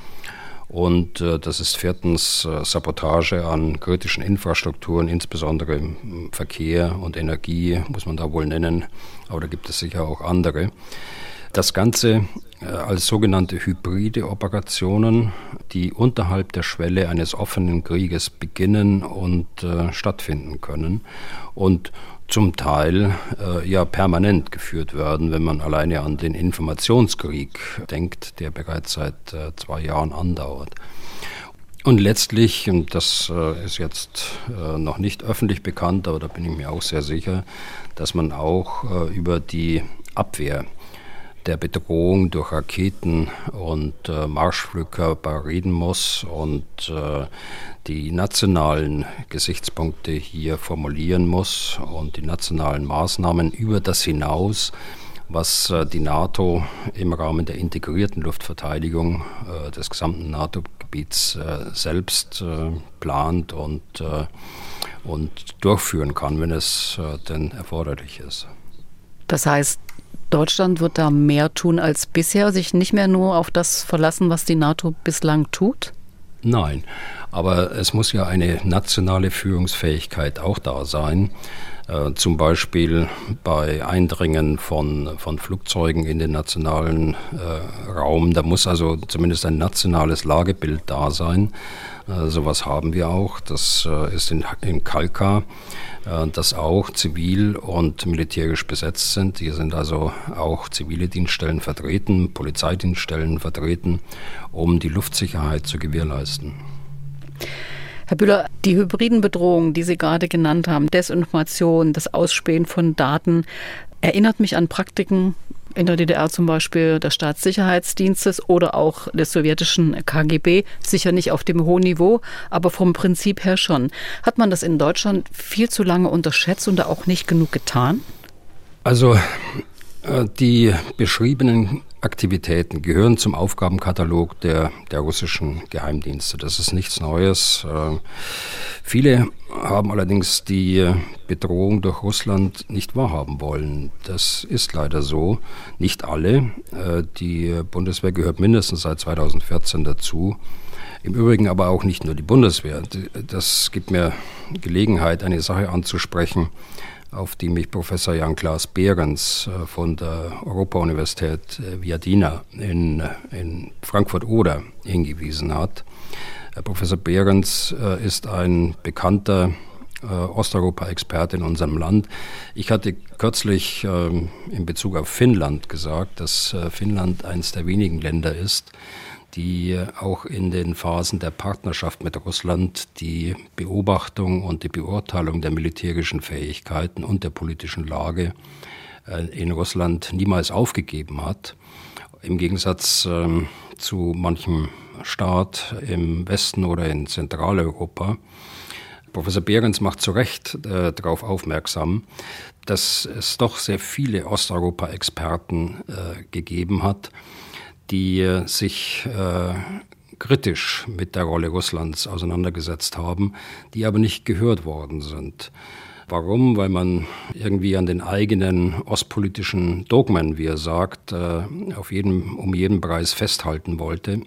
Und äh, das ist viertens äh, Sabotage an kritischen Infrastrukturen, insbesondere im Verkehr und Energie, muss man da wohl nennen, aber da gibt es sicher auch andere. Das Ganze äh, als sogenannte hybride Operationen, die unterhalb der Schwelle eines offenen Krieges beginnen und äh, stattfinden können. Und zum Teil äh, ja permanent geführt werden, wenn man alleine an den Informationskrieg denkt, der bereits seit äh, zwei Jahren andauert. Und letztlich, und das äh, ist jetzt äh, noch nicht öffentlich bekannt, aber da bin ich mir auch sehr sicher, dass man auch äh, über die Abwehr der Bedrohung durch Raketen und äh, Marschflugkörper reden muss und äh, die nationalen Gesichtspunkte hier formulieren muss und die nationalen Maßnahmen über das hinaus, was äh, die NATO im Rahmen der integrierten Luftverteidigung äh, des gesamten NATO-Gebiets äh, selbst plant und, und durchführen kann, wenn es denn erforderlich ist. Das heißt, Deutschland wird da mehr tun als bisher, sich nicht mehr nur auf das verlassen, was die NATO bislang tut? Nein, aber es muss ja eine nationale Führungsfähigkeit auch da sein. Äh, zum Beispiel bei Eindringen von, von Flugzeugen in den nationalen äh, Raum. Da muss also zumindest ein nationales Lagebild da sein. Äh, sowas haben wir auch. Das äh, ist in, in Kalka, äh, das auch zivil und militärisch besetzt sind. Hier sind also auch zivile Dienststellen vertreten, Polizeidienststellen vertreten, um die Luftsicherheit zu gewährleisten. Herr Bühler, die hybriden Bedrohungen, die Sie gerade genannt haben, Desinformation, das Ausspähen von Daten, erinnert mich an Praktiken in der DDR zum Beispiel des Staatssicherheitsdienstes oder auch des sowjetischen KGB, sicher nicht auf dem hohen Niveau, aber vom Prinzip her schon. Hat man das in Deutschland viel zu lange unterschätzt und da auch nicht genug getan? Also die beschriebenen Aktivitäten gehören zum Aufgabenkatalog der, der russischen Geheimdienste. Das ist nichts Neues. Äh, viele haben allerdings die Bedrohung durch Russland nicht wahrhaben wollen. Das ist leider so. Nicht alle. Äh, die Bundeswehr gehört mindestens seit 2014 dazu. Im Übrigen aber auch nicht nur die Bundeswehr. Das gibt mir Gelegenheit, eine Sache anzusprechen, auf die mich Professor Jan-Klaas Behrens äh, von der Europa-Universität äh, Viadina in, äh, in Frankfurt-Oder hingewiesen hat. Professor Behrens ist ein bekannter Osteuropa-Experte in unserem Land. Ich hatte kürzlich ähm, in Bezug auf Finnland gesagt, dass Finnland eines der wenigen Länder ist, die auch in den Phasen der Partnerschaft mit Russland die Beobachtung und die Beurteilung der militärischen Fähigkeiten und der politischen Lage äh, in Russland niemals aufgegeben hat. Im Gegensatz ähm, zu manchem Staat im Westen oder in Zentraleuropa. Professor Behrens macht zu Recht äh, darauf aufmerksam, dass es doch sehr viele Osteuropa-Experten äh, gegeben hat, die äh, sich äh, kritisch mit der Rolle Russlands auseinandergesetzt haben, die aber nicht gehört worden sind. Warum? Weil man irgendwie an den eigenen ostpolitischen Dogmen, wie er sagt, äh, auf jeden, um jeden Preis festhalten wollte.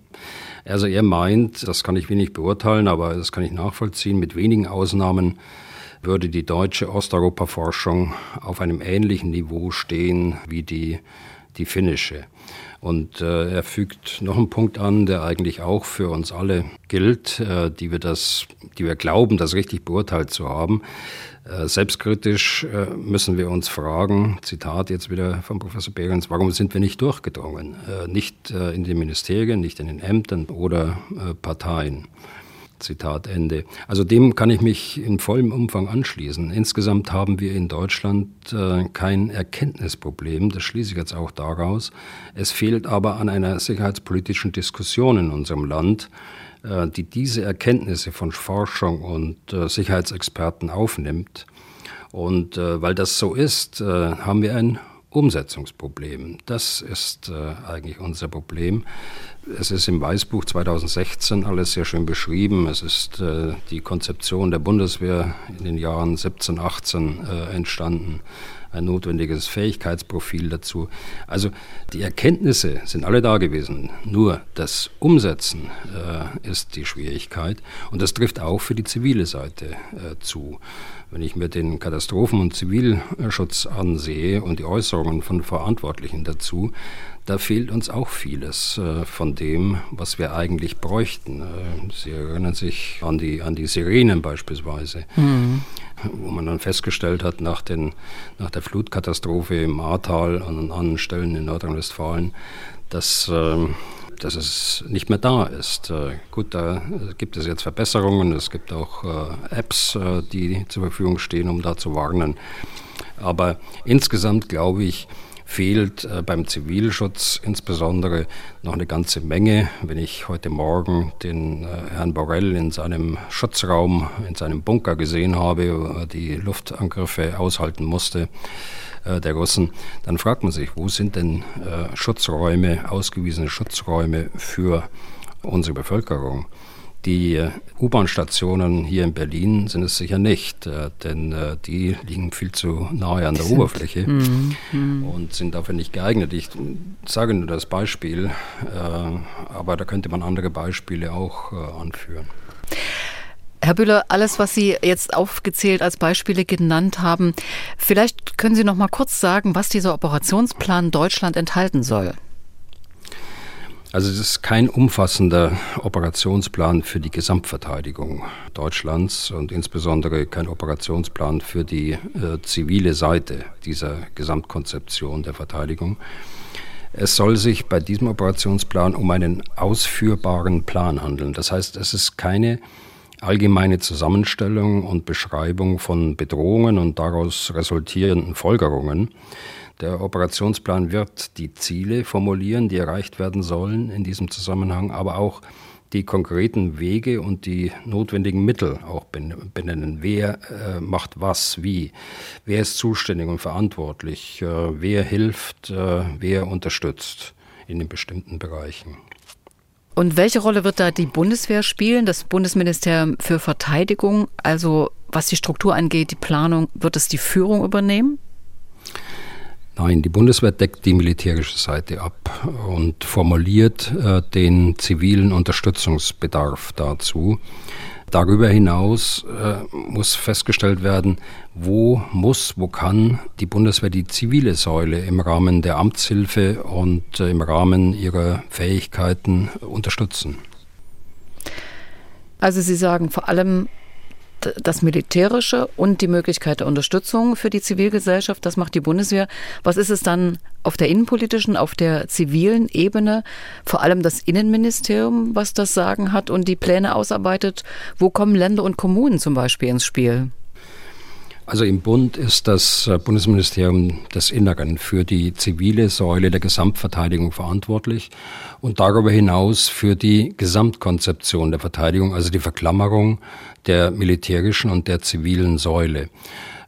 Also er meint, das kann ich wenig beurteilen, aber das kann ich nachvollziehen, mit wenigen Ausnahmen würde die deutsche Osteuropa-Forschung auf einem ähnlichen Niveau stehen wie die, die finnische. Und äh, er fügt noch einen Punkt an, der eigentlich auch für uns alle gilt, äh, die wir das, die wir glauben, das richtig beurteilt zu haben. Äh, selbstkritisch äh, müssen wir uns fragen, Zitat jetzt wieder von Professor Behrens, warum sind wir nicht durchgedrungen? Äh, nicht äh, in den Ministerien, nicht in den Ämtern oder Parteien. Zitat Ende. Also dem kann ich mich in vollem Umfang anschließen. Insgesamt haben wir in Deutschland äh, kein Erkenntnisproblem, das schließe ich jetzt auch daraus. Es fehlt aber an einer sicherheitspolitischen Diskussion in unserem Land, äh, die diese Erkenntnisse von Forschung und äh, Sicherheitsexperten aufnimmt. Und äh, weil das so ist, äh, haben wir ein Umsetzungsproblem. Das ist äh, eigentlich unser Problem. Es ist im Weißbuch 2016 alles sehr schön beschrieben. Es ist äh, die Konzeption der Bundeswehr in den Jahren 17, 18 äh, entstanden ein notwendiges Fähigkeitsprofil dazu. Also die Erkenntnisse sind alle da gewesen, nur das Umsetzen äh, ist die Schwierigkeit und das trifft auch für die zivile Seite äh, zu. Wenn ich mir den Katastrophen- und Zivilschutz ansehe und die Äußerungen von Verantwortlichen dazu, da fehlt uns auch vieles äh, von dem, was wir eigentlich bräuchten. Äh, Sie erinnern sich an die, an die Sirenen beispielsweise, mhm. Wo man dann festgestellt hat, nach, den, nach der Flutkatastrophe im Ahrtal und an anderen Stellen in Nordrhein-Westfalen, dass, äh, dass es nicht mehr da ist. Äh, gut, da gibt es jetzt Verbesserungen, es gibt auch äh, Apps, äh, die zur Verfügung stehen, um da zu warnen. Aber insgesamt glaube ich, fehlt äh, beim Zivilschutz insbesondere noch eine ganze Menge. Wenn ich heute Morgen den äh, Herrn Borrell in seinem Schutzraum, in seinem Bunker gesehen habe, wo er die Luftangriffe aushalten musste, äh, der Russen, dann fragt man sich, wo sind denn Schutzräume, ausgewiesene Schutzräume für unsere Bevölkerung? Die äh, U-Bahn-Stationen hier in Berlin sind es sicher nicht, äh, denn äh, die liegen viel zu nahe an der sind. Oberfläche mm, mm. und sind dafür nicht geeignet. Ich sage nur das Beispiel, aber da könnte man andere Beispiele auch anführen. Herr Bühler, alles, was Sie jetzt aufgezählt als Beispiele genannt haben, vielleicht können Sie noch mal kurz sagen, was dieser Operationsplan Deutschland enthalten soll. Also es ist kein umfassender Operationsplan für die Gesamtverteidigung Deutschlands und insbesondere kein Operationsplan für die äh, zivile Seite dieser Gesamtkonzeption der Verteidigung. Es soll sich bei diesem Operationsplan um einen ausführbaren Plan handeln. Das heißt, es ist keine allgemeine Zusammenstellung und Beschreibung von Bedrohungen und daraus resultierenden Folgerungen. Der Operationsplan wird die Ziele formulieren, die erreicht werden sollen in diesem Zusammenhang, aber auch die konkreten Wege und die notwendigen Mittel auch benennen. Wer äh, macht was, wie, wer ist zuständig und verantwortlich, äh, wer hilft, äh, wer unterstützt in den bestimmten Bereichen. Und welche Rolle wird da die Bundeswehr spielen, das Bundesministerium für Verteidigung? Also was die Struktur angeht, die Planung, wird es die Führung übernehmen? Nein, die Bundeswehr deckt die militärische Seite ab und formuliert äh, den zivilen Unterstützungsbedarf dazu. Darüber hinaus äh, muss festgestellt werden, wo muss, wo kann die Bundeswehr die zivile Säule im Rahmen der Amtshilfe und äh, im Rahmen ihrer Fähigkeiten unterstützen. Also Sie sagen vor allem das Militärische und die Möglichkeit der Unterstützung für die Zivilgesellschaft, das macht die Bundeswehr. Was ist es dann auf der innenpolitischen, auf der zivilen Ebene? Vor allem das Innenministerium, was das Sagen hat und die Pläne ausarbeitet. Wo kommen Länder und Kommunen zum Beispiel ins Spiel? Also im Bund ist das äh, Bundesministerium des Inneren für die zivile Säule der Gesamtverteidigung verantwortlich und darüber hinaus für die Gesamtkonzeption der Verteidigung, also die Verklammerung der militärischen und der zivilen Säule.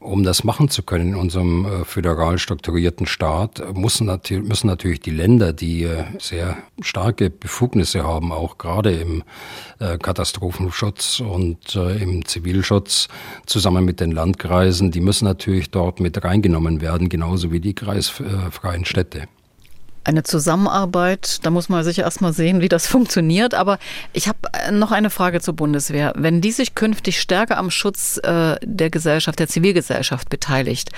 Um das machen zu können in unserem äh, föderal strukturierten Staat, müssen, müssen natürlich die Länder, die äh, sehr starke Befugnisse haben, auch gerade im äh, Katastrophenschutz und im Zivilschutz, zusammen mit den Landkreisen, die müssen natürlich dort mit reingenommen werden, genauso wie die kreisfreien Städte eine Zusammenarbeit. Da muss man sicher erstmal sehen, wie das *laughs* funktioniert. Aber ich habe äh, noch eine Frage zur Bundeswehr. Wenn die sich künftig stärker am Schutz äh, der Gesellschaft, der Zivilgesellschaft beteiligt,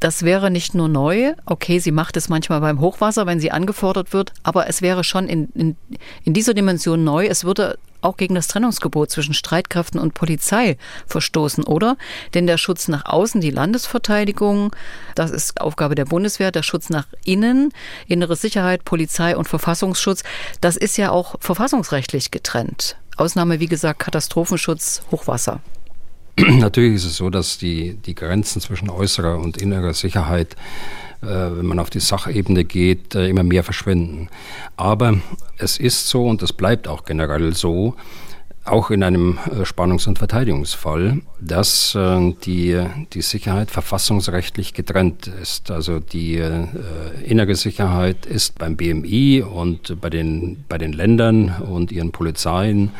das wäre nicht nur neu, okay, sie macht es manchmal beim Hochwasser, wenn sie angefordert wird, aber es wäre schon in, in, in dieser Dimension neu. Es würde auch gegen das Trennungsgebot zwischen Streitkräften und Polizei verstoßen, oder? Denn der Schutz nach außen, die Landesverteidigung, das ist Aufgabe der Bundeswehr, der Schutz nach innen, innere Sicherheit, Polizei und Verfassungsschutz, das ist ja auch verfassungsrechtlich getrennt. Ausnahme, wie gesagt, Katastrophenschutz, Hochwasser. *clears throat* Natürlich ist es so, dass die, die Grenzen zwischen äußerer und innerer Sicherheit, äh, wenn man auf die Sachebene geht, äh, immer mehr verschwinden. Aber es ist so und es bleibt auch generell so, auch in einem äh, Spannungs- und Verteidigungsfall, dass äh, die, die Sicherheit verfassungsrechtlich getrennt ist. Also die äh, innere Sicherheit ist beim BMI und bei den, bei den Ländern und ihren Polizeien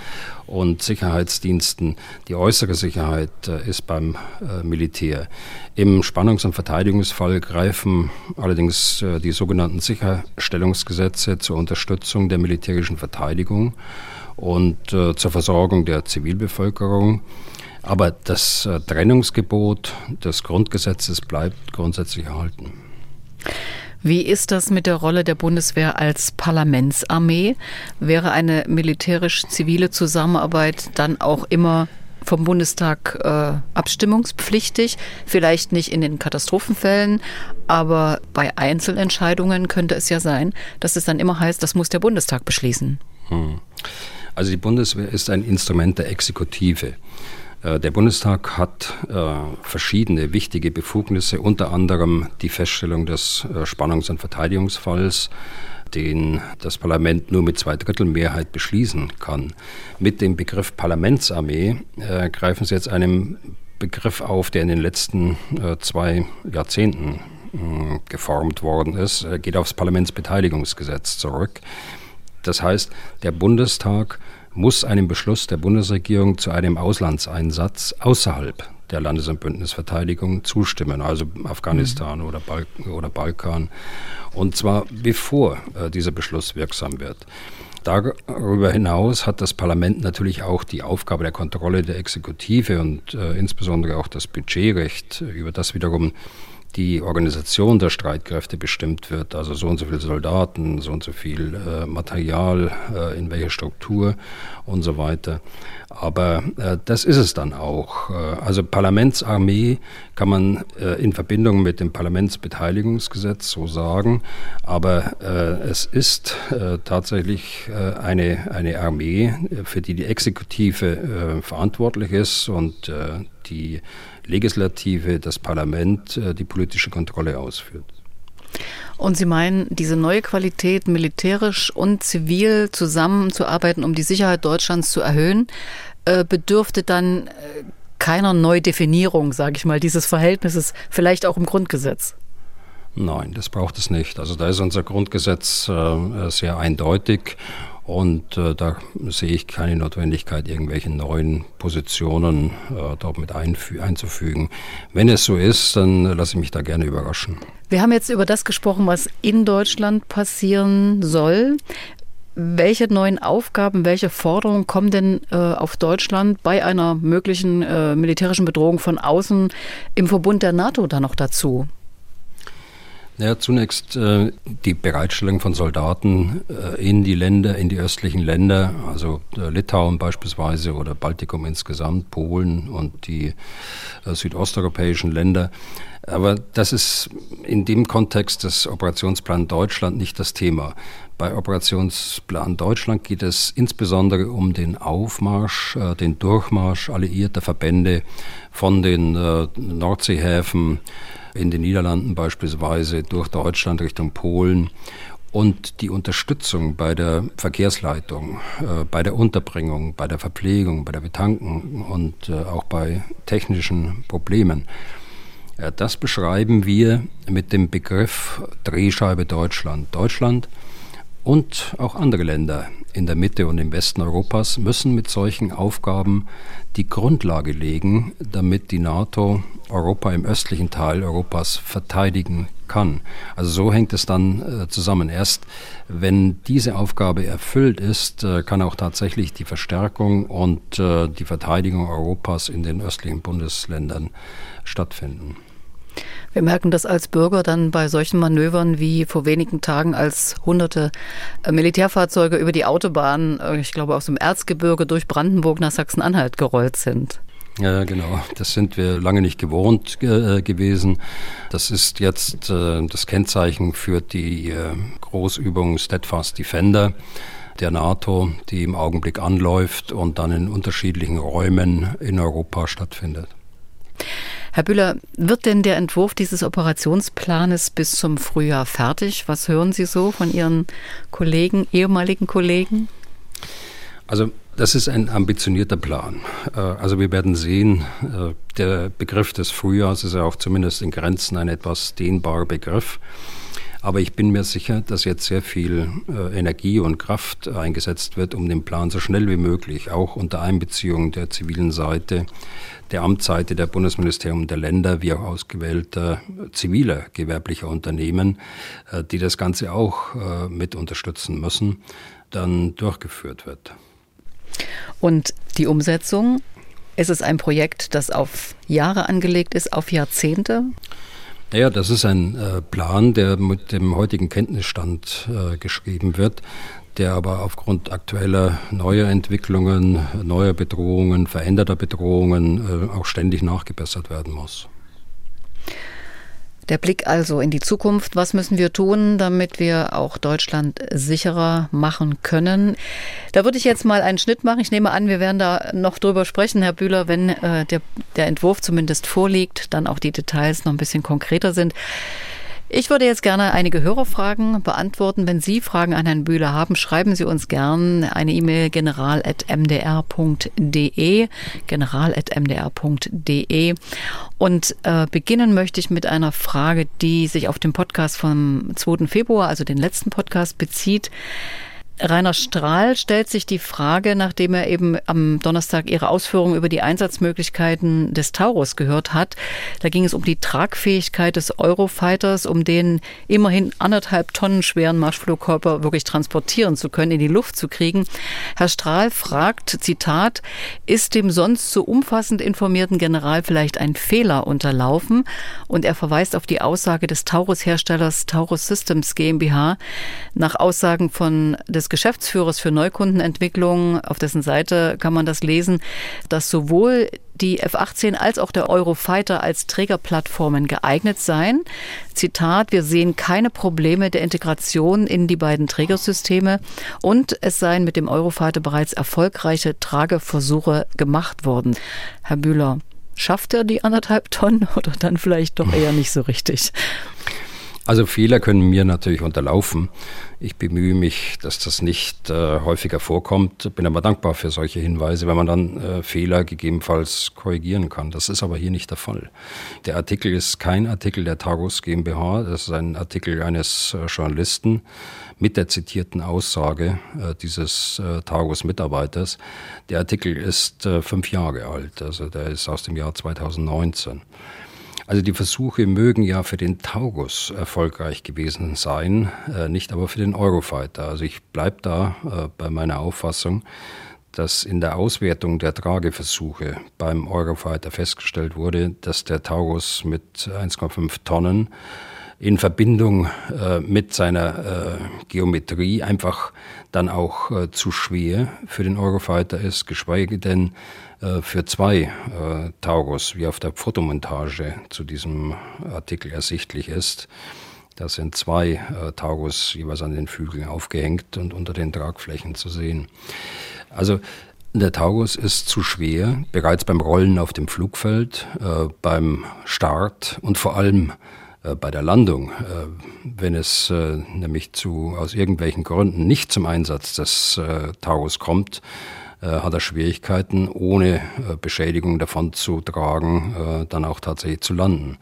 und Sicherheitsdiensten. Die äußere Sicherheit äh, ist beim äh, Militär. Im Spannungs- und Verteidigungsfall greifen allerdings äh, die sogenannten Sicherstellungsgesetze zur Unterstützung der militärischen Verteidigung und zur Versorgung der Zivilbevölkerung. Aber das Trennungsgebot des Grundgesetzes bleibt grundsätzlich erhalten. Wie ist das mit der Rolle der Bundeswehr als Parlamentsarmee? Wäre eine militärisch-zivile Zusammenarbeit dann auch immer vom Bundestag äh, abstimmungspflichtig? Vielleicht nicht in den Katastrophenfällen, aber bei Einzelentscheidungen könnte es ja sein, dass es dann immer heißt, das muss der Bundestag beschließen. Hm. Also die Bundeswehr ist ein Instrument der Exekutive. Äh, der Bundestag hat äh, verschiedene wichtige Befugnisse, unter anderem die Feststellung des äh, Spannungs- und Verteidigungsfalls, den das Parlament nur mit zwei Drittel Mehrheit beschließen kann. Mit dem Begriff Parlamentsarmee greifen Sie jetzt einem Begriff auf, der in den letzten zwei Jahrzehnten geformt worden ist, geht aufs Parlamentsbeteiligungsgesetz zurück. Das heißt, der Bundestag muss einem Beschluss der Bundesregierung zu einem Auslandseinsatz außerhalb der Landes- und Bündnisverteidigung zustimmen, also Afghanistan mhm. oder, Balk oder Balkan. Und zwar bevor äh, dieser Beschluss wirksam wird. Darüber hinaus hat das Parlament natürlich auch die Aufgabe der Kontrolle der Exekutive und äh, insbesondere auch das Budgetrecht, über das wiederum die Organisation der Streitkräfte bestimmt wird, also so und so viele Soldaten, so und so viel äh, Material, äh, in welcher Struktur und so weiter. Aber äh, das ist es dann auch. Äh, also Parlamentsarmee kann man äh, in Verbindung mit dem Parlamentsbeteiligungsgesetz so sagen, aber äh, es ist tatsächlich eine, eine Armee, für die die Exekutive verantwortlich ist und die Legislative, das Parlament äh, die politische Kontrolle ausführt. Und Sie meinen, diese neue Qualität, militärisch und zivil zusammenzuarbeiten, um die Sicherheit Deutschlands zu erhöhen, äh, bedürfte dann äh, keiner Neudefinierung, sage ich mal, dieses Verhältnisses, vielleicht auch im Grundgesetz? Nein, das braucht es nicht. Also da ist unser Grundgesetz sehr eindeutig und äh, da sehe ich keine Notwendigkeit, irgendwelche neuen Positionen äh, dort mit einzufügen. Wenn es so ist, dann lasse ich mich da gerne überraschen. Wir haben jetzt über das gesprochen, was in Deutschland passieren soll. Welche neuen Aufgaben, welche Forderungen kommen denn äh, auf Deutschland bei einer möglichen äh, militärischen Bedrohung von außen im Verbund der NATO da noch dazu? Ja, zunächst äh, die Bereitstellung von Soldaten äh, in die Länder, in die östlichen Länder, also äh, Litauen beispielsweise oder Baltikum insgesamt, Polen und die äh, südosteuropäischen Länder. Aber das ist in dem Kontext des Operationsplan Deutschland nicht das Thema. Bei Operationsplan Deutschland geht es insbesondere um den Aufmarsch, äh, den Durchmarsch alliierter Verbände von den äh, Nordseehäfen in den Niederlanden beispielsweise durch Deutschland Richtung Polen und die Unterstützung bei der Verkehrsleitung, äh, bei der Unterbringung, bei der Verpflegung, bei der Betanken und äh, auch bei technischen Problemen. Äh, das beschreiben wir mit dem Begriff Drehscheibe Deutschland. Deutschland und auch andere Länder in der Mitte und im Westen Europas müssen mit solchen Aufgaben die Grundlage legen, damit die NATO Europa im östlichen Teil Europas verteidigen kann. Also so hängt es dann äh, zusammen. Erst wenn diese Aufgabe erfüllt ist, äh, kann auch tatsächlich die Verstärkung und äh, die Verteidigung Europas in den östlichen Bundesländern stattfinden. Wir merken das als Bürger dann bei solchen Manövern wie vor wenigen Tagen, als hunderte äh, Militärfahrzeuge über die Autobahn, äh, ich glaube aus dem Erzgebirge durch Brandenburg nach Sachsen-Anhalt gerollt sind. Ja, genau. Das sind wir lange nicht gewohnt äh, gewesen. Das ist jetzt äh, das Kennzeichen für die äh, Großübung Steadfast Defender der NATO, die im Augenblick anläuft und dann in unterschiedlichen Räumen in Europa stattfindet. Herr Bühler, wird denn der Entwurf dieses Operationsplanes bis zum Frühjahr fertig? Was hören Sie so von Ihren Kollegen, ehemaligen Kollegen? Also das ist ein ambitionierter Plan. Äh, also wir werden sehen, äh, der Begriff des Frühjahrs ist ja auch zumindest in Grenzen ein etwas dehnbarer Begriff. Aber ich bin mir sicher, dass jetzt sehr viel äh, Energie und Kraft eingesetzt wird, um den Plan so schnell wie möglich, auch unter Einbeziehung der zivilen Seite, der Amtsseite der Bundesministerium der Länder, wie auch ausgewählter ziviler gewerblicher Unternehmen, äh, die das Ganze auch äh, mit unterstützen müssen, dann durchgeführt wird. Und die Umsetzung, ist es ein Projekt, das auf Jahre angelegt ist, auf Jahrzehnte? Naja, das ist ein äh, Plan, der mit dem heutigen Kenntnisstand äh, geschrieben wird, der aber aufgrund aktueller neuer Entwicklungen, neuer Bedrohungen, veränderter Bedrohungen äh, auch ständig nachgebessert werden muss. Der Blick also in die Zukunft. Was müssen wir tun, damit wir auch Deutschland sicherer machen können? Da würde ich jetzt mal einen Schnitt machen. Ich nehme an, wir werden da noch drüber sprechen, Herr Bühler, wenn äh, der, der Entwurf zumindest vorliegt, dann auch die Details noch ein bisschen konkreter sind. Ich würde jetzt gerne einige Hörerfragen beantworten. Wenn Sie Fragen an Herrn Bühler haben, schreiben Sie uns gern eine E-Mail general.mdr.de, general.mdr.de. Und äh, beginnen möchte ich mit einer Frage, die sich auf den Podcast vom 2. Februar, also den letzten Podcast, bezieht. Rainer Strahl stellt sich die Frage, nachdem er eben am Donnerstag Ihre Ausführungen über die Einsatzmöglichkeiten des Taurus gehört hat. Da ging es um die Tragfähigkeit des Eurofighters, um den immerhin anderthalb Tonnen schweren Marschflugkörper wirklich transportieren zu können, in die Luft zu kriegen. Herr Strahl fragt, Zitat, ist dem sonst so umfassend informierten General vielleicht ein Fehler unterlaufen? Und er verweist auf die Aussage des Taurus-Herstellers Taurus Systems GmbH nach Aussagen von des Geschäftsführers für Neukundenentwicklung, auf dessen Seite kann man das lesen, dass sowohl die F-18 als auch der Eurofighter als Trägerplattformen geeignet seien. Zitat, wir sehen keine Probleme der Integration in die beiden Trägersysteme und es seien mit dem Eurofighter bereits erfolgreiche Trageversuche gemacht worden. Herr Bühler, schafft er die anderthalb Tonnen *laughs* oder dann vielleicht doch eher nicht so richtig? Also Fehler können mir natürlich unterlaufen. Ich bemühe mich, dass das nicht äh, häufiger vorkommt, bin aber dankbar für solche Hinweise, wenn man dann äh, Fehler gegebenenfalls korrigieren kann. Das ist aber hier nicht der Fall. Der Artikel ist kein Artikel der Tagus GmbH, das ist ein Artikel eines äh, Journalisten mit der zitierten Aussage äh, dieses äh, Tagus-Mitarbeiters. Der Artikel ist äh, fünf Jahre alt, also der ist aus dem Jahr 2019. Also die Versuche mögen ja für den Taurus erfolgreich gewesen sein, äh, nicht aber für den Eurofighter. Also ich bleibe da äh, bei meiner Auffassung, dass in der Auswertung der Trageversuche beim Eurofighter festgestellt wurde, dass der Taurus mit 1,5 Tonnen in Verbindung äh, mit seiner äh, Geometrie einfach dann auch äh, zu schwer für den Eurofighter ist, geschweige denn äh, für zwei äh, Taurus, wie auf der Fotomontage zu diesem Artikel ersichtlich ist. Da sind zwei äh, Taurus jeweils an den Flügeln aufgehängt und unter den Tragflächen zu sehen. Also der Taurus ist zu schwer, bereits beim Rollen auf dem Flugfeld, äh, beim Start und vor allem äh, bei der Landung. Äh, wenn es nämlich zu, aus irgendwelchen Gründen nicht zum Einsatz des Taurus kommt, hat er Schwierigkeiten, ohne äh, Beschädigung davon zu tragen, äh, dann auch tatsächlich zu landen.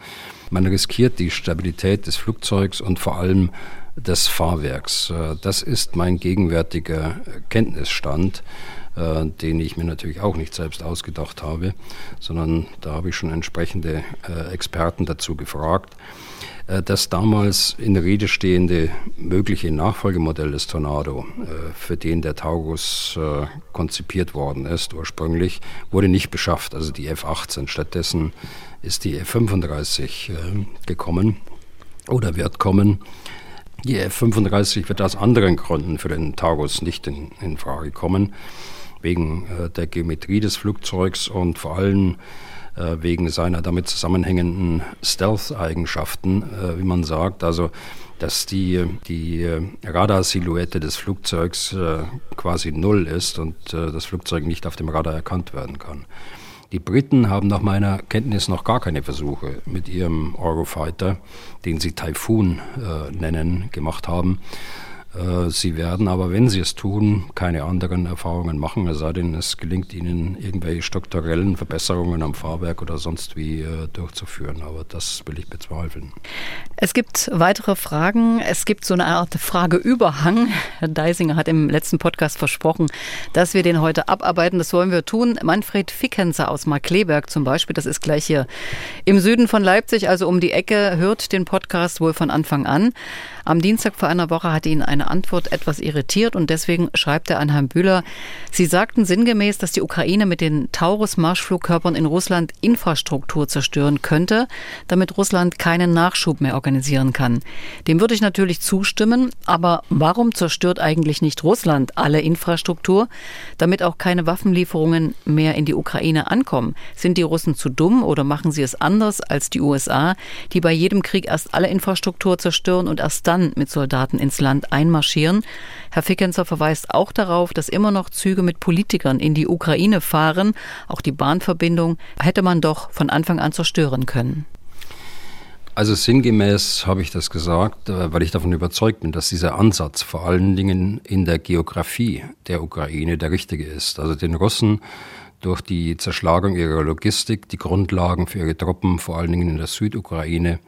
Man riskiert die Stabilität des Flugzeugs und vor allem des Fahrwerks. Das ist mein gegenwärtiger Kenntnisstand, den ich mir natürlich auch nicht selbst ausgedacht habe, sondern da habe ich schon entsprechende Experten dazu gefragt. Äh, das damals in Rede stehende mögliche Nachfolgemodell des Tornado, äh, für den der Taurus äh, konzipiert worden ist ursprünglich, wurde nicht beschafft. Also die F-18. Stattdessen ist die F-35 gekommen oder wird kommen. Die F-35 wird aus anderen Gründen für den Taurus nicht in, in Frage kommen, wegen der Geometrie des Flugzeugs und vor allem wegen seiner damit zusammenhängenden Stealth-Eigenschaften, äh, wie man sagt. Also dass die, die äh, Radarsilhouette des Flugzeugs quasi null ist und das Flugzeug nicht auf dem Radar erkannt werden kann. Die Briten haben nach meiner Kenntnis noch gar keine Versuche mit ihrem Eurofighter, den sie Typhoon äh, nennen, gemacht haben. Äh, sie werden aber, wenn Sie es tun, keine anderen Erfahrungen machen, es sei denn, es gelingt Ihnen, irgendwelche strukturellen Verbesserungen am Fahrwerk oder sonst wie äh, durchzuführen. Aber das will ich bezweifeln. Es gibt weitere Fragen. Es gibt so eine Art Frageüberhang. Herr Deisinger hat im letzten Podcast versprochen, dass wir den heute abarbeiten. Das wollen wir tun. Manfred Fickenser aus Markleberg zum Beispiel, das ist gleich hier im Süden von Leipzig, also um die Ecke, hört den Podcast wohl von Anfang an. Am Dienstag vor einer Woche hat ihn ein meine Antwort etwas irritiert und deswegen schreibt er an Herrn Bühler, Sie sagten sinngemäß, dass die Ukraine mit den Taurus-Marschflugkörpern in Russland Infrastruktur zerstören könnte, damit Russland keinen Nachschub mehr organisieren kann. Dem würde ich natürlich zustimmen, aber warum zerstört eigentlich nicht Russland alle Infrastruktur, damit auch keine Waffenlieferungen mehr in die Ukraine ankommen? Sind die Russen zu dumm oder machen sie es anders als die USA, die bei jedem Krieg erst alle Infrastruktur zerstören und erst dann mit Soldaten ins Land einmarschieren? Herr Fickenzer verweist auch darauf, dass immer noch Züge mit Politikern in die Ukraine fahren. Auch die Bahnverbindung hätte man doch von Anfang an zerstören können. Also sinngemäß habe ich das gesagt, äh, weil ich davon überzeugt bin, dass dieser Ansatz vor allen Dingen in der Geografie der Ukraine der richtige ist. Also den Russen durch die Zerschlagung ihrer Logistik die Grundlagen für ihre Truppen, vor allen Dingen in der Südukraine,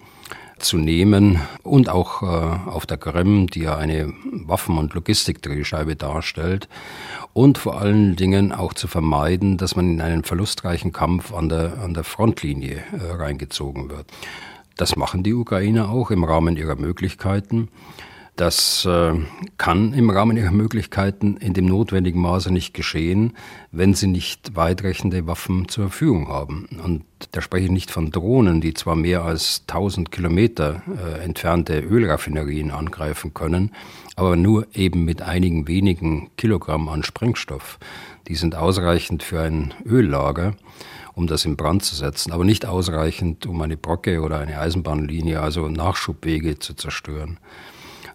zu nehmen und auch äh, auf der Krim, die ja eine Waffen- und Logistikdrehscheibe darstellt, und vor allen Dingen auch zu vermeiden, dass man in einen verlustreichen Kampf an der, an der Frontlinie äh, reingezogen wird. Das machen die Ukrainer auch im Rahmen ihrer Möglichkeiten. Das äh, kann im Rahmen ihrer Möglichkeiten in dem notwendigen Maße nicht geschehen, wenn sie nicht weitreichende Waffen zur Verfügung haben. Und da spreche ich nicht von Drohnen, die zwar mehr als 1000 Kilometer äh, entfernte Ölraffinerien angreifen können, aber nur eben mit einigen wenigen Kilogramm an Sprengstoff. Die sind ausreichend für ein Öllager um das in Brand zu setzen, aber nicht ausreichend, um eine Brocke oder eine Eisenbahnlinie, also Nachschubwege zu zerstören.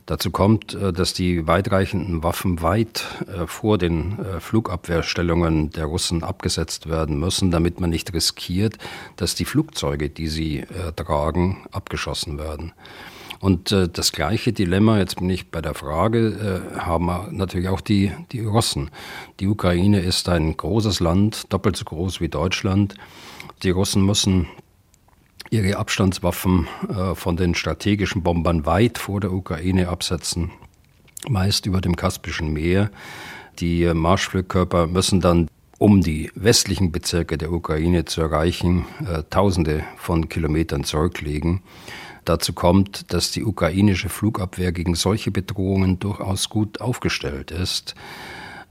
Dazu kommt, äh, dass die weitreichenden Waffen weit äh, vor den äh, Flugabwehrstellungen der Russen abgesetzt werden müssen, damit man nicht riskiert, dass die Flugzeuge, die sie tragen, abgeschossen werden. Und das gleiche Dilemma, jetzt bin ich bei der Frage, haben natürlich auch die, die Russen. Die Ukraine ist ein großes Land, doppelt so groß wie Deutschland. Die Russen müssen ihre Abstandswaffen äh, von den strategischen Bombern weit vor der Ukraine absetzen, meist über dem Kaspischen Meer. Die äh, Marschflugkörper müssen dann, um die westlichen Bezirke der Ukraine zu erreichen, äh, Tausende von Kilometern zurücklegen. Dazu kommt, dass die ukrainische Flugabwehr gegen solche Bedrohungen durchaus gut aufgestellt ist.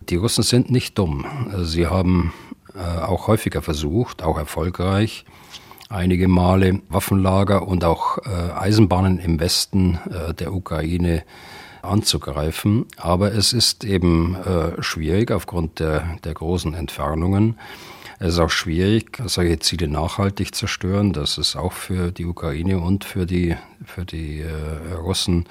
Die Russen sind nicht dumm. Sie haben äh, auch häufiger versucht, auch erfolgreich, einige Male Waffenlager und auch äh, Eisenbahnen im Westen äh, der Ukraine anzugreifen. Aber es ist eben äh, schwierig aufgrund der, der großen Entfernungen. Es ist auch schwierig, solche Ziele nachhaltig zu zerstören. Das ist auch für die Ukraine und für die, für die Russen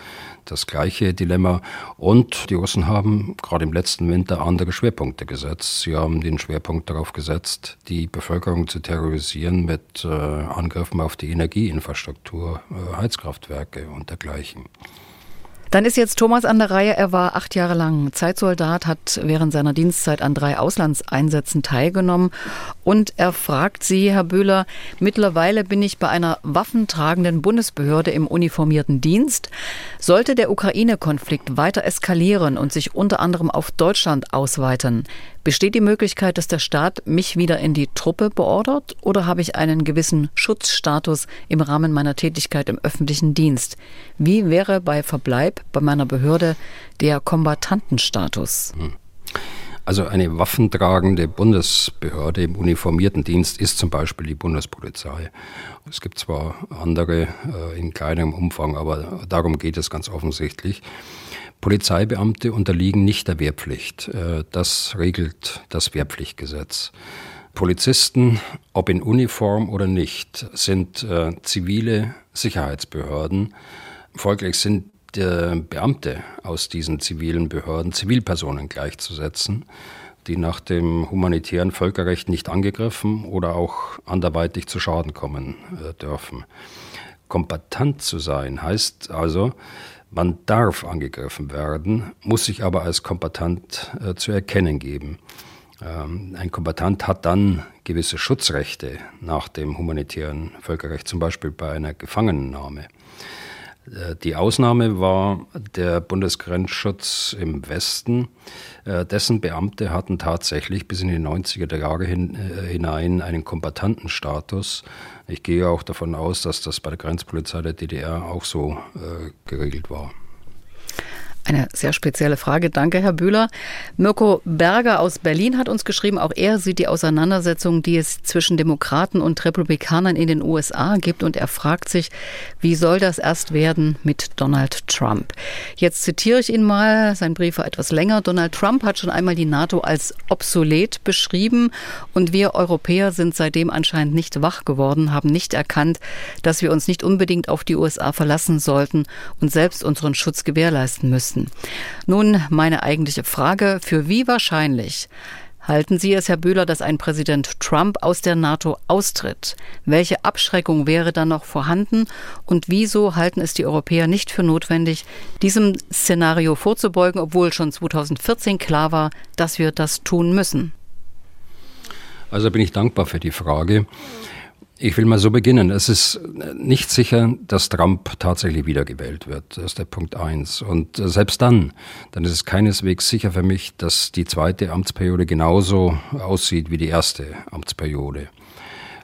das gleiche Dilemma. Und die Russen haben gerade im letzten Winter andere Schwerpunkte gesetzt. Sie haben den Schwerpunkt darauf gesetzt, die Bevölkerung zu terrorisieren mit äh, Angriffen auf die Energieinfrastruktur, äh, Heizkraftwerke und dergleichen. Dann ist jetzt Thomas an der Reihe. Er war acht Jahre lang Zeitsoldat, hat während seiner Dienstzeit an drei Auslandseinsätzen teilgenommen. Und er fragt Sie, Herr Böhler, mittlerweile bin ich bei einer waffentragenden Bundesbehörde im uniformierten Dienst. Sollte der Ukraine-Konflikt weiter eskalieren und sich unter anderem auf Deutschland ausweiten, Besteht die Möglichkeit, dass der Staat mich wieder in die Truppe beordert oder habe ich einen gewissen Schutzstatus im Rahmen meiner Tätigkeit im öffentlichen Dienst? Wie wäre bei Verbleib bei meiner Behörde der Kombatantenstatus? Also eine waffentragende Bundesbehörde im uniformierten Dienst ist zum Beispiel die Bundespolizei. Es gibt zwar andere äh, in kleinerem Umfang, aber darum geht es ganz offensichtlich. Polizeibeamte unterliegen nicht der Wehrpflicht. Äh, das regelt das Wehrpflichtgesetz. Polizisten, ob in Uniform oder nicht, sind äh, zivile Sicherheitsbehörden. Folglich sind äh, Beamte aus diesen zivilen Behörden Zivilpersonen gleichzusetzen, die nach dem humanitären Völkerrecht nicht angegriffen oder auch anderweitig zu Schaden kommen dürfen. Kompetent zu sein heißt also, man darf angegriffen werden, muss sich aber als Kombatant äh, zu erkennen geben. Ähm, ein Kombatant hat dann gewisse Schutzrechte nach dem humanitären Völkerrecht, zum Beispiel bei einer Gefangennahme. Äh, die Ausnahme war der Bundesgrenzschutz im Westen. Äh, dessen Beamte hatten tatsächlich bis in die 90er Jahre hin, äh, hinein einen Kombatantenstatus. Ich gehe auch davon aus, dass das bei der Grenzpolizei der DDR auch so äh, geregelt war. Eine sehr spezielle Frage. Danke, Herr Bühler. Mirko Berger aus Berlin hat uns geschrieben, auch er sieht die Auseinandersetzung, die es zwischen Demokraten und Republikanern in den USA gibt und er fragt sich, wie soll das erst werden mit Donald Trump? Jetzt zitiere ich ihn mal, sein Brief war etwas länger. Donald Trump hat schon einmal die NATO als obsolet beschrieben und wir Europäer sind seitdem anscheinend nicht wach geworden, haben nicht erkannt, dass wir uns nicht unbedingt auf die USA verlassen sollten und selbst unseren Schutz gewährleisten müssen müssen. Nun meine eigentliche Frage, für wie wahrscheinlich Halten Sie es, Herr Bühler, dass ein Präsident Trump aus der NATO austritt? Welche Abschreckung wäre dann noch vorhanden? Und wieso halten es die Europäer nicht für notwendig, diesem Szenario vorzubeugen, obwohl schon 2014 klar war, dass wir das tun müssen? Also bin ich dankbar für die Frage. Ich will mal so beginnen. Es ist nicht sicher, dass Trump tatsächlich wiedergewählt wird. Das ist der Punkt eins. Und selbst dann, dann ist es keineswegs sicher für mich, dass die zweite Amtsperiode genauso aussieht wie die erste Amtsperiode.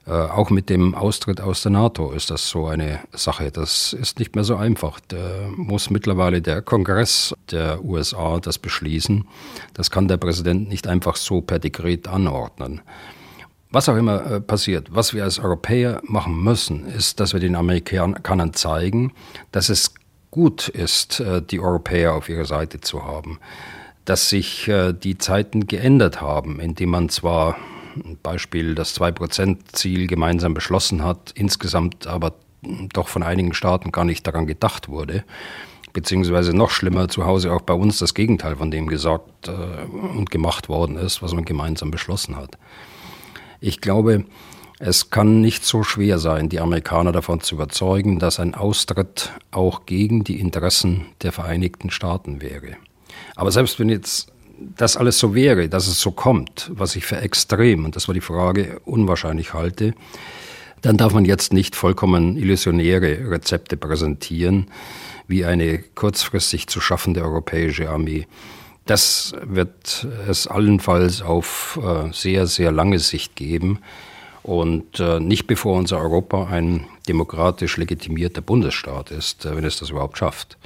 Äh, auch mit dem Austritt aus der NATO ist das so eine Sache. Das ist nicht mehr so einfach. Da muss mittlerweile der Kongress der USA das beschließen. Das kann der Präsident nicht einfach so per Dekret anordnen was auch immer äh, passiert, was wir als Europäer machen müssen, ist, dass wir den Amerikanern zeigen, dass es gut ist, äh, die Europäer auf ihrer Seite zu haben, dass sich äh, die Zeiten geändert haben, indem man zwar Beispiel das 2-Prozent-Ziel gemeinsam beschlossen hat, insgesamt aber doch von einigen Staaten gar nicht daran gedacht wurde, beziehungsweise noch schlimmer zu Hause auch bei uns das Gegenteil von dem gesagt und gemacht worden ist, was man gemeinsam beschlossen hat. Ich glaube, es kann nicht so schwer sein, die Amerikaner davon zu überzeugen, dass ein Austritt auch gegen die Interessen der Vereinigten Staaten wäre. Aber selbst wenn jetzt das alles so wäre, dass es so kommt, was ich für extrem, und das war die Frage, unwahrscheinlich halte, dann darf man jetzt nicht vollkommen illusionäre Rezepte präsentieren, wie eine kurzfristig zu schaffende europäische Armee. Das wird es allenfalls auf äh, sehr, sehr lange Sicht geben und äh, nicht bevor unser Europa ein demokratisch legitimierter Bundesstaat ist, äh, wenn es das überhaupt schafft.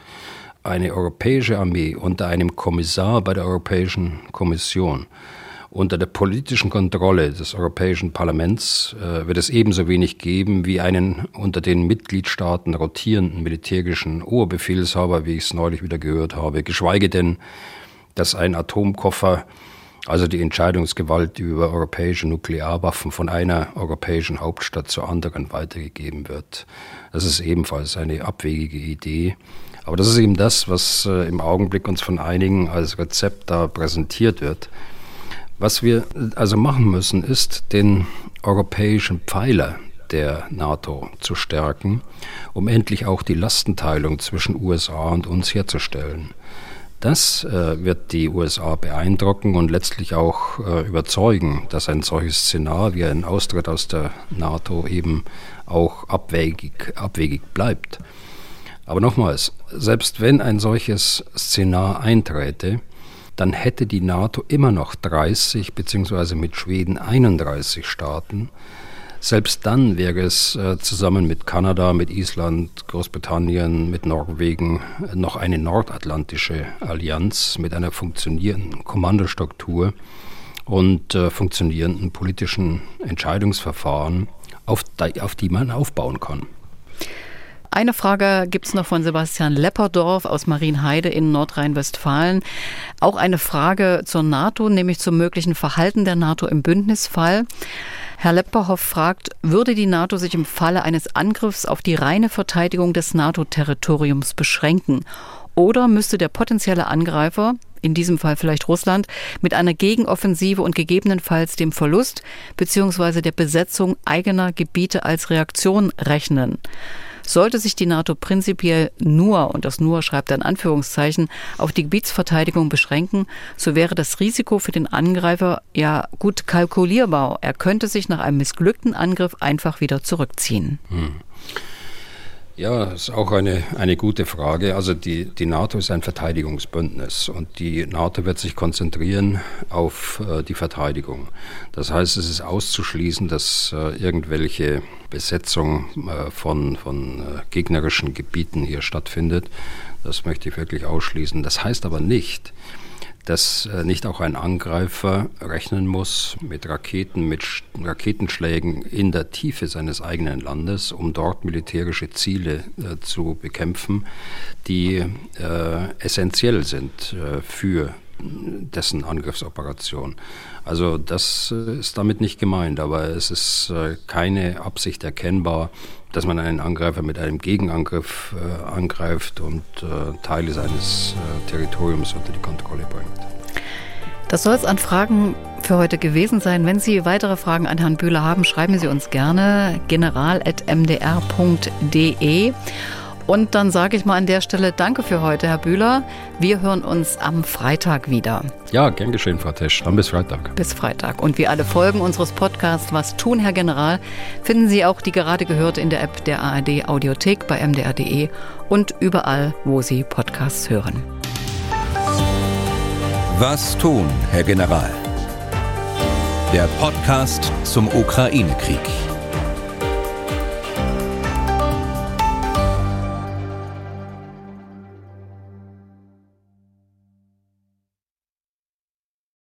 Eine europäische Armee unter einem Kommissar bei der Europäischen Kommission, unter der politischen Kontrolle des Europäischen Parlaments wird es ebenso wenig geben wie einen unter den Mitgliedstaaten rotierenden militärischen Oberbefehlshaber, wie ich es neulich wieder gehört habe, geschweige denn dass ein Atomkoffer, also die Entscheidungsgewalt über europäische Nuklearwaffen von einer europäischen Hauptstadt zur anderen weitergegeben wird. Das ist ebenfalls eine abwegige Idee. Aber das ist eben das, was äh, im Augenblick uns von einigen als Rezept da präsentiert wird. Was wir also machen müssen, ist den europäischen Pfeiler der NATO zu stärken, um endlich auch die Lastenteilung zwischen USA und uns herzustellen. Das äh, wird die USA beeindrucken und letztlich auch äh, überzeugen, dass ein solches Szenario wie ein Austritt aus der NATO eben auch abwegig, abwegig bleibt. Aber nochmals, selbst wenn ein solches Szenar einträte, dann hätte die NATO immer noch 30 beziehungsweise mit Schweden 31 Staaten, selbst dann wäre es äh, zusammen mit Kanada, mit Island, Großbritannien, mit Norwegen noch eine nordatlantische Allianz mit einer funktionierenden Kommandostruktur und äh, funktionierenden politischen Entscheidungsverfahren, auf die, auf die man aufbauen kann. Eine Frage gibt es noch von Sebastian Lepperdorf aus Marienheide in Nordrhein-Westfalen. Auch eine Frage zur NATO, nämlich zum möglichen Verhalten der NATO im Bündnisfall. Herr Lepperhoff fragt, würde die NATO sich im Falle eines Angriffs auf die reine Verteidigung des NATO-Territoriums beschränken? Oder müsste der potenzielle Angreifer, in diesem Fall vielleicht Russland, mit einer Gegenoffensive und gegebenenfalls dem Verlust bzw. der Besetzung eigener Gebiete als Reaktion rechnen? Sollte sich die NATO prinzipiell nur, und das nur schreibt er in Anführungszeichen, auf die Gebietsverteidigung beschränken, so wäre das Risiko für den Angreifer ja gut kalkulierbar. Er könnte sich nach einem missglückten Angriff einfach wieder zurückziehen. Hm. Ja, das ist auch eine, eine gute Frage. Also die, die NATO ist ein Verteidigungsbündnis und die NATO wird sich konzentrieren auf äh, die Verteidigung. Das heißt, es ist auszuschließen, dass äh, irgendwelche Besetzung äh, von, von äh, gegnerischen Gebieten hier stattfindet. Das möchte ich wirklich ausschließen. Das heißt aber nicht, dass äh, nicht auch ein Angreifer rechnen muss mit Raketen, mit Raketenschlägen in der Tiefe seines eigenen Landes, um dort militärische Ziele äh, zu bekämpfen, die äh, essentiell sind für dessen Angriffsoperation. Also das ist damit nicht gemeint, aber es ist keine Absicht erkennbar, dass man einen Angreifer mit einem Gegenangriff äh, angreift und äh, Teile seines äh, Territoriums unter die Kontrolle bringt. Das soll es an Fragen für heute gewesen sein. Wenn Sie weitere Fragen an Herrn Bühler haben, schreiben Sie uns gerne general.mdr.de. Und dann sage ich mal an der Stelle Danke für heute, Herr Bühler. Wir hören uns am Freitag wieder. Ja, gern geschehen, Frau Tesch. Dann bis Freitag. Bis Freitag. Und wie alle Folgen unseres Podcasts Was tun, Herr General, finden Sie auch die gerade gehörte in der App der ARD Audiothek bei mdr.de und überall, wo Sie Podcasts hören. Was tun, Herr General? Der Podcast zum Ukraine-Krieg.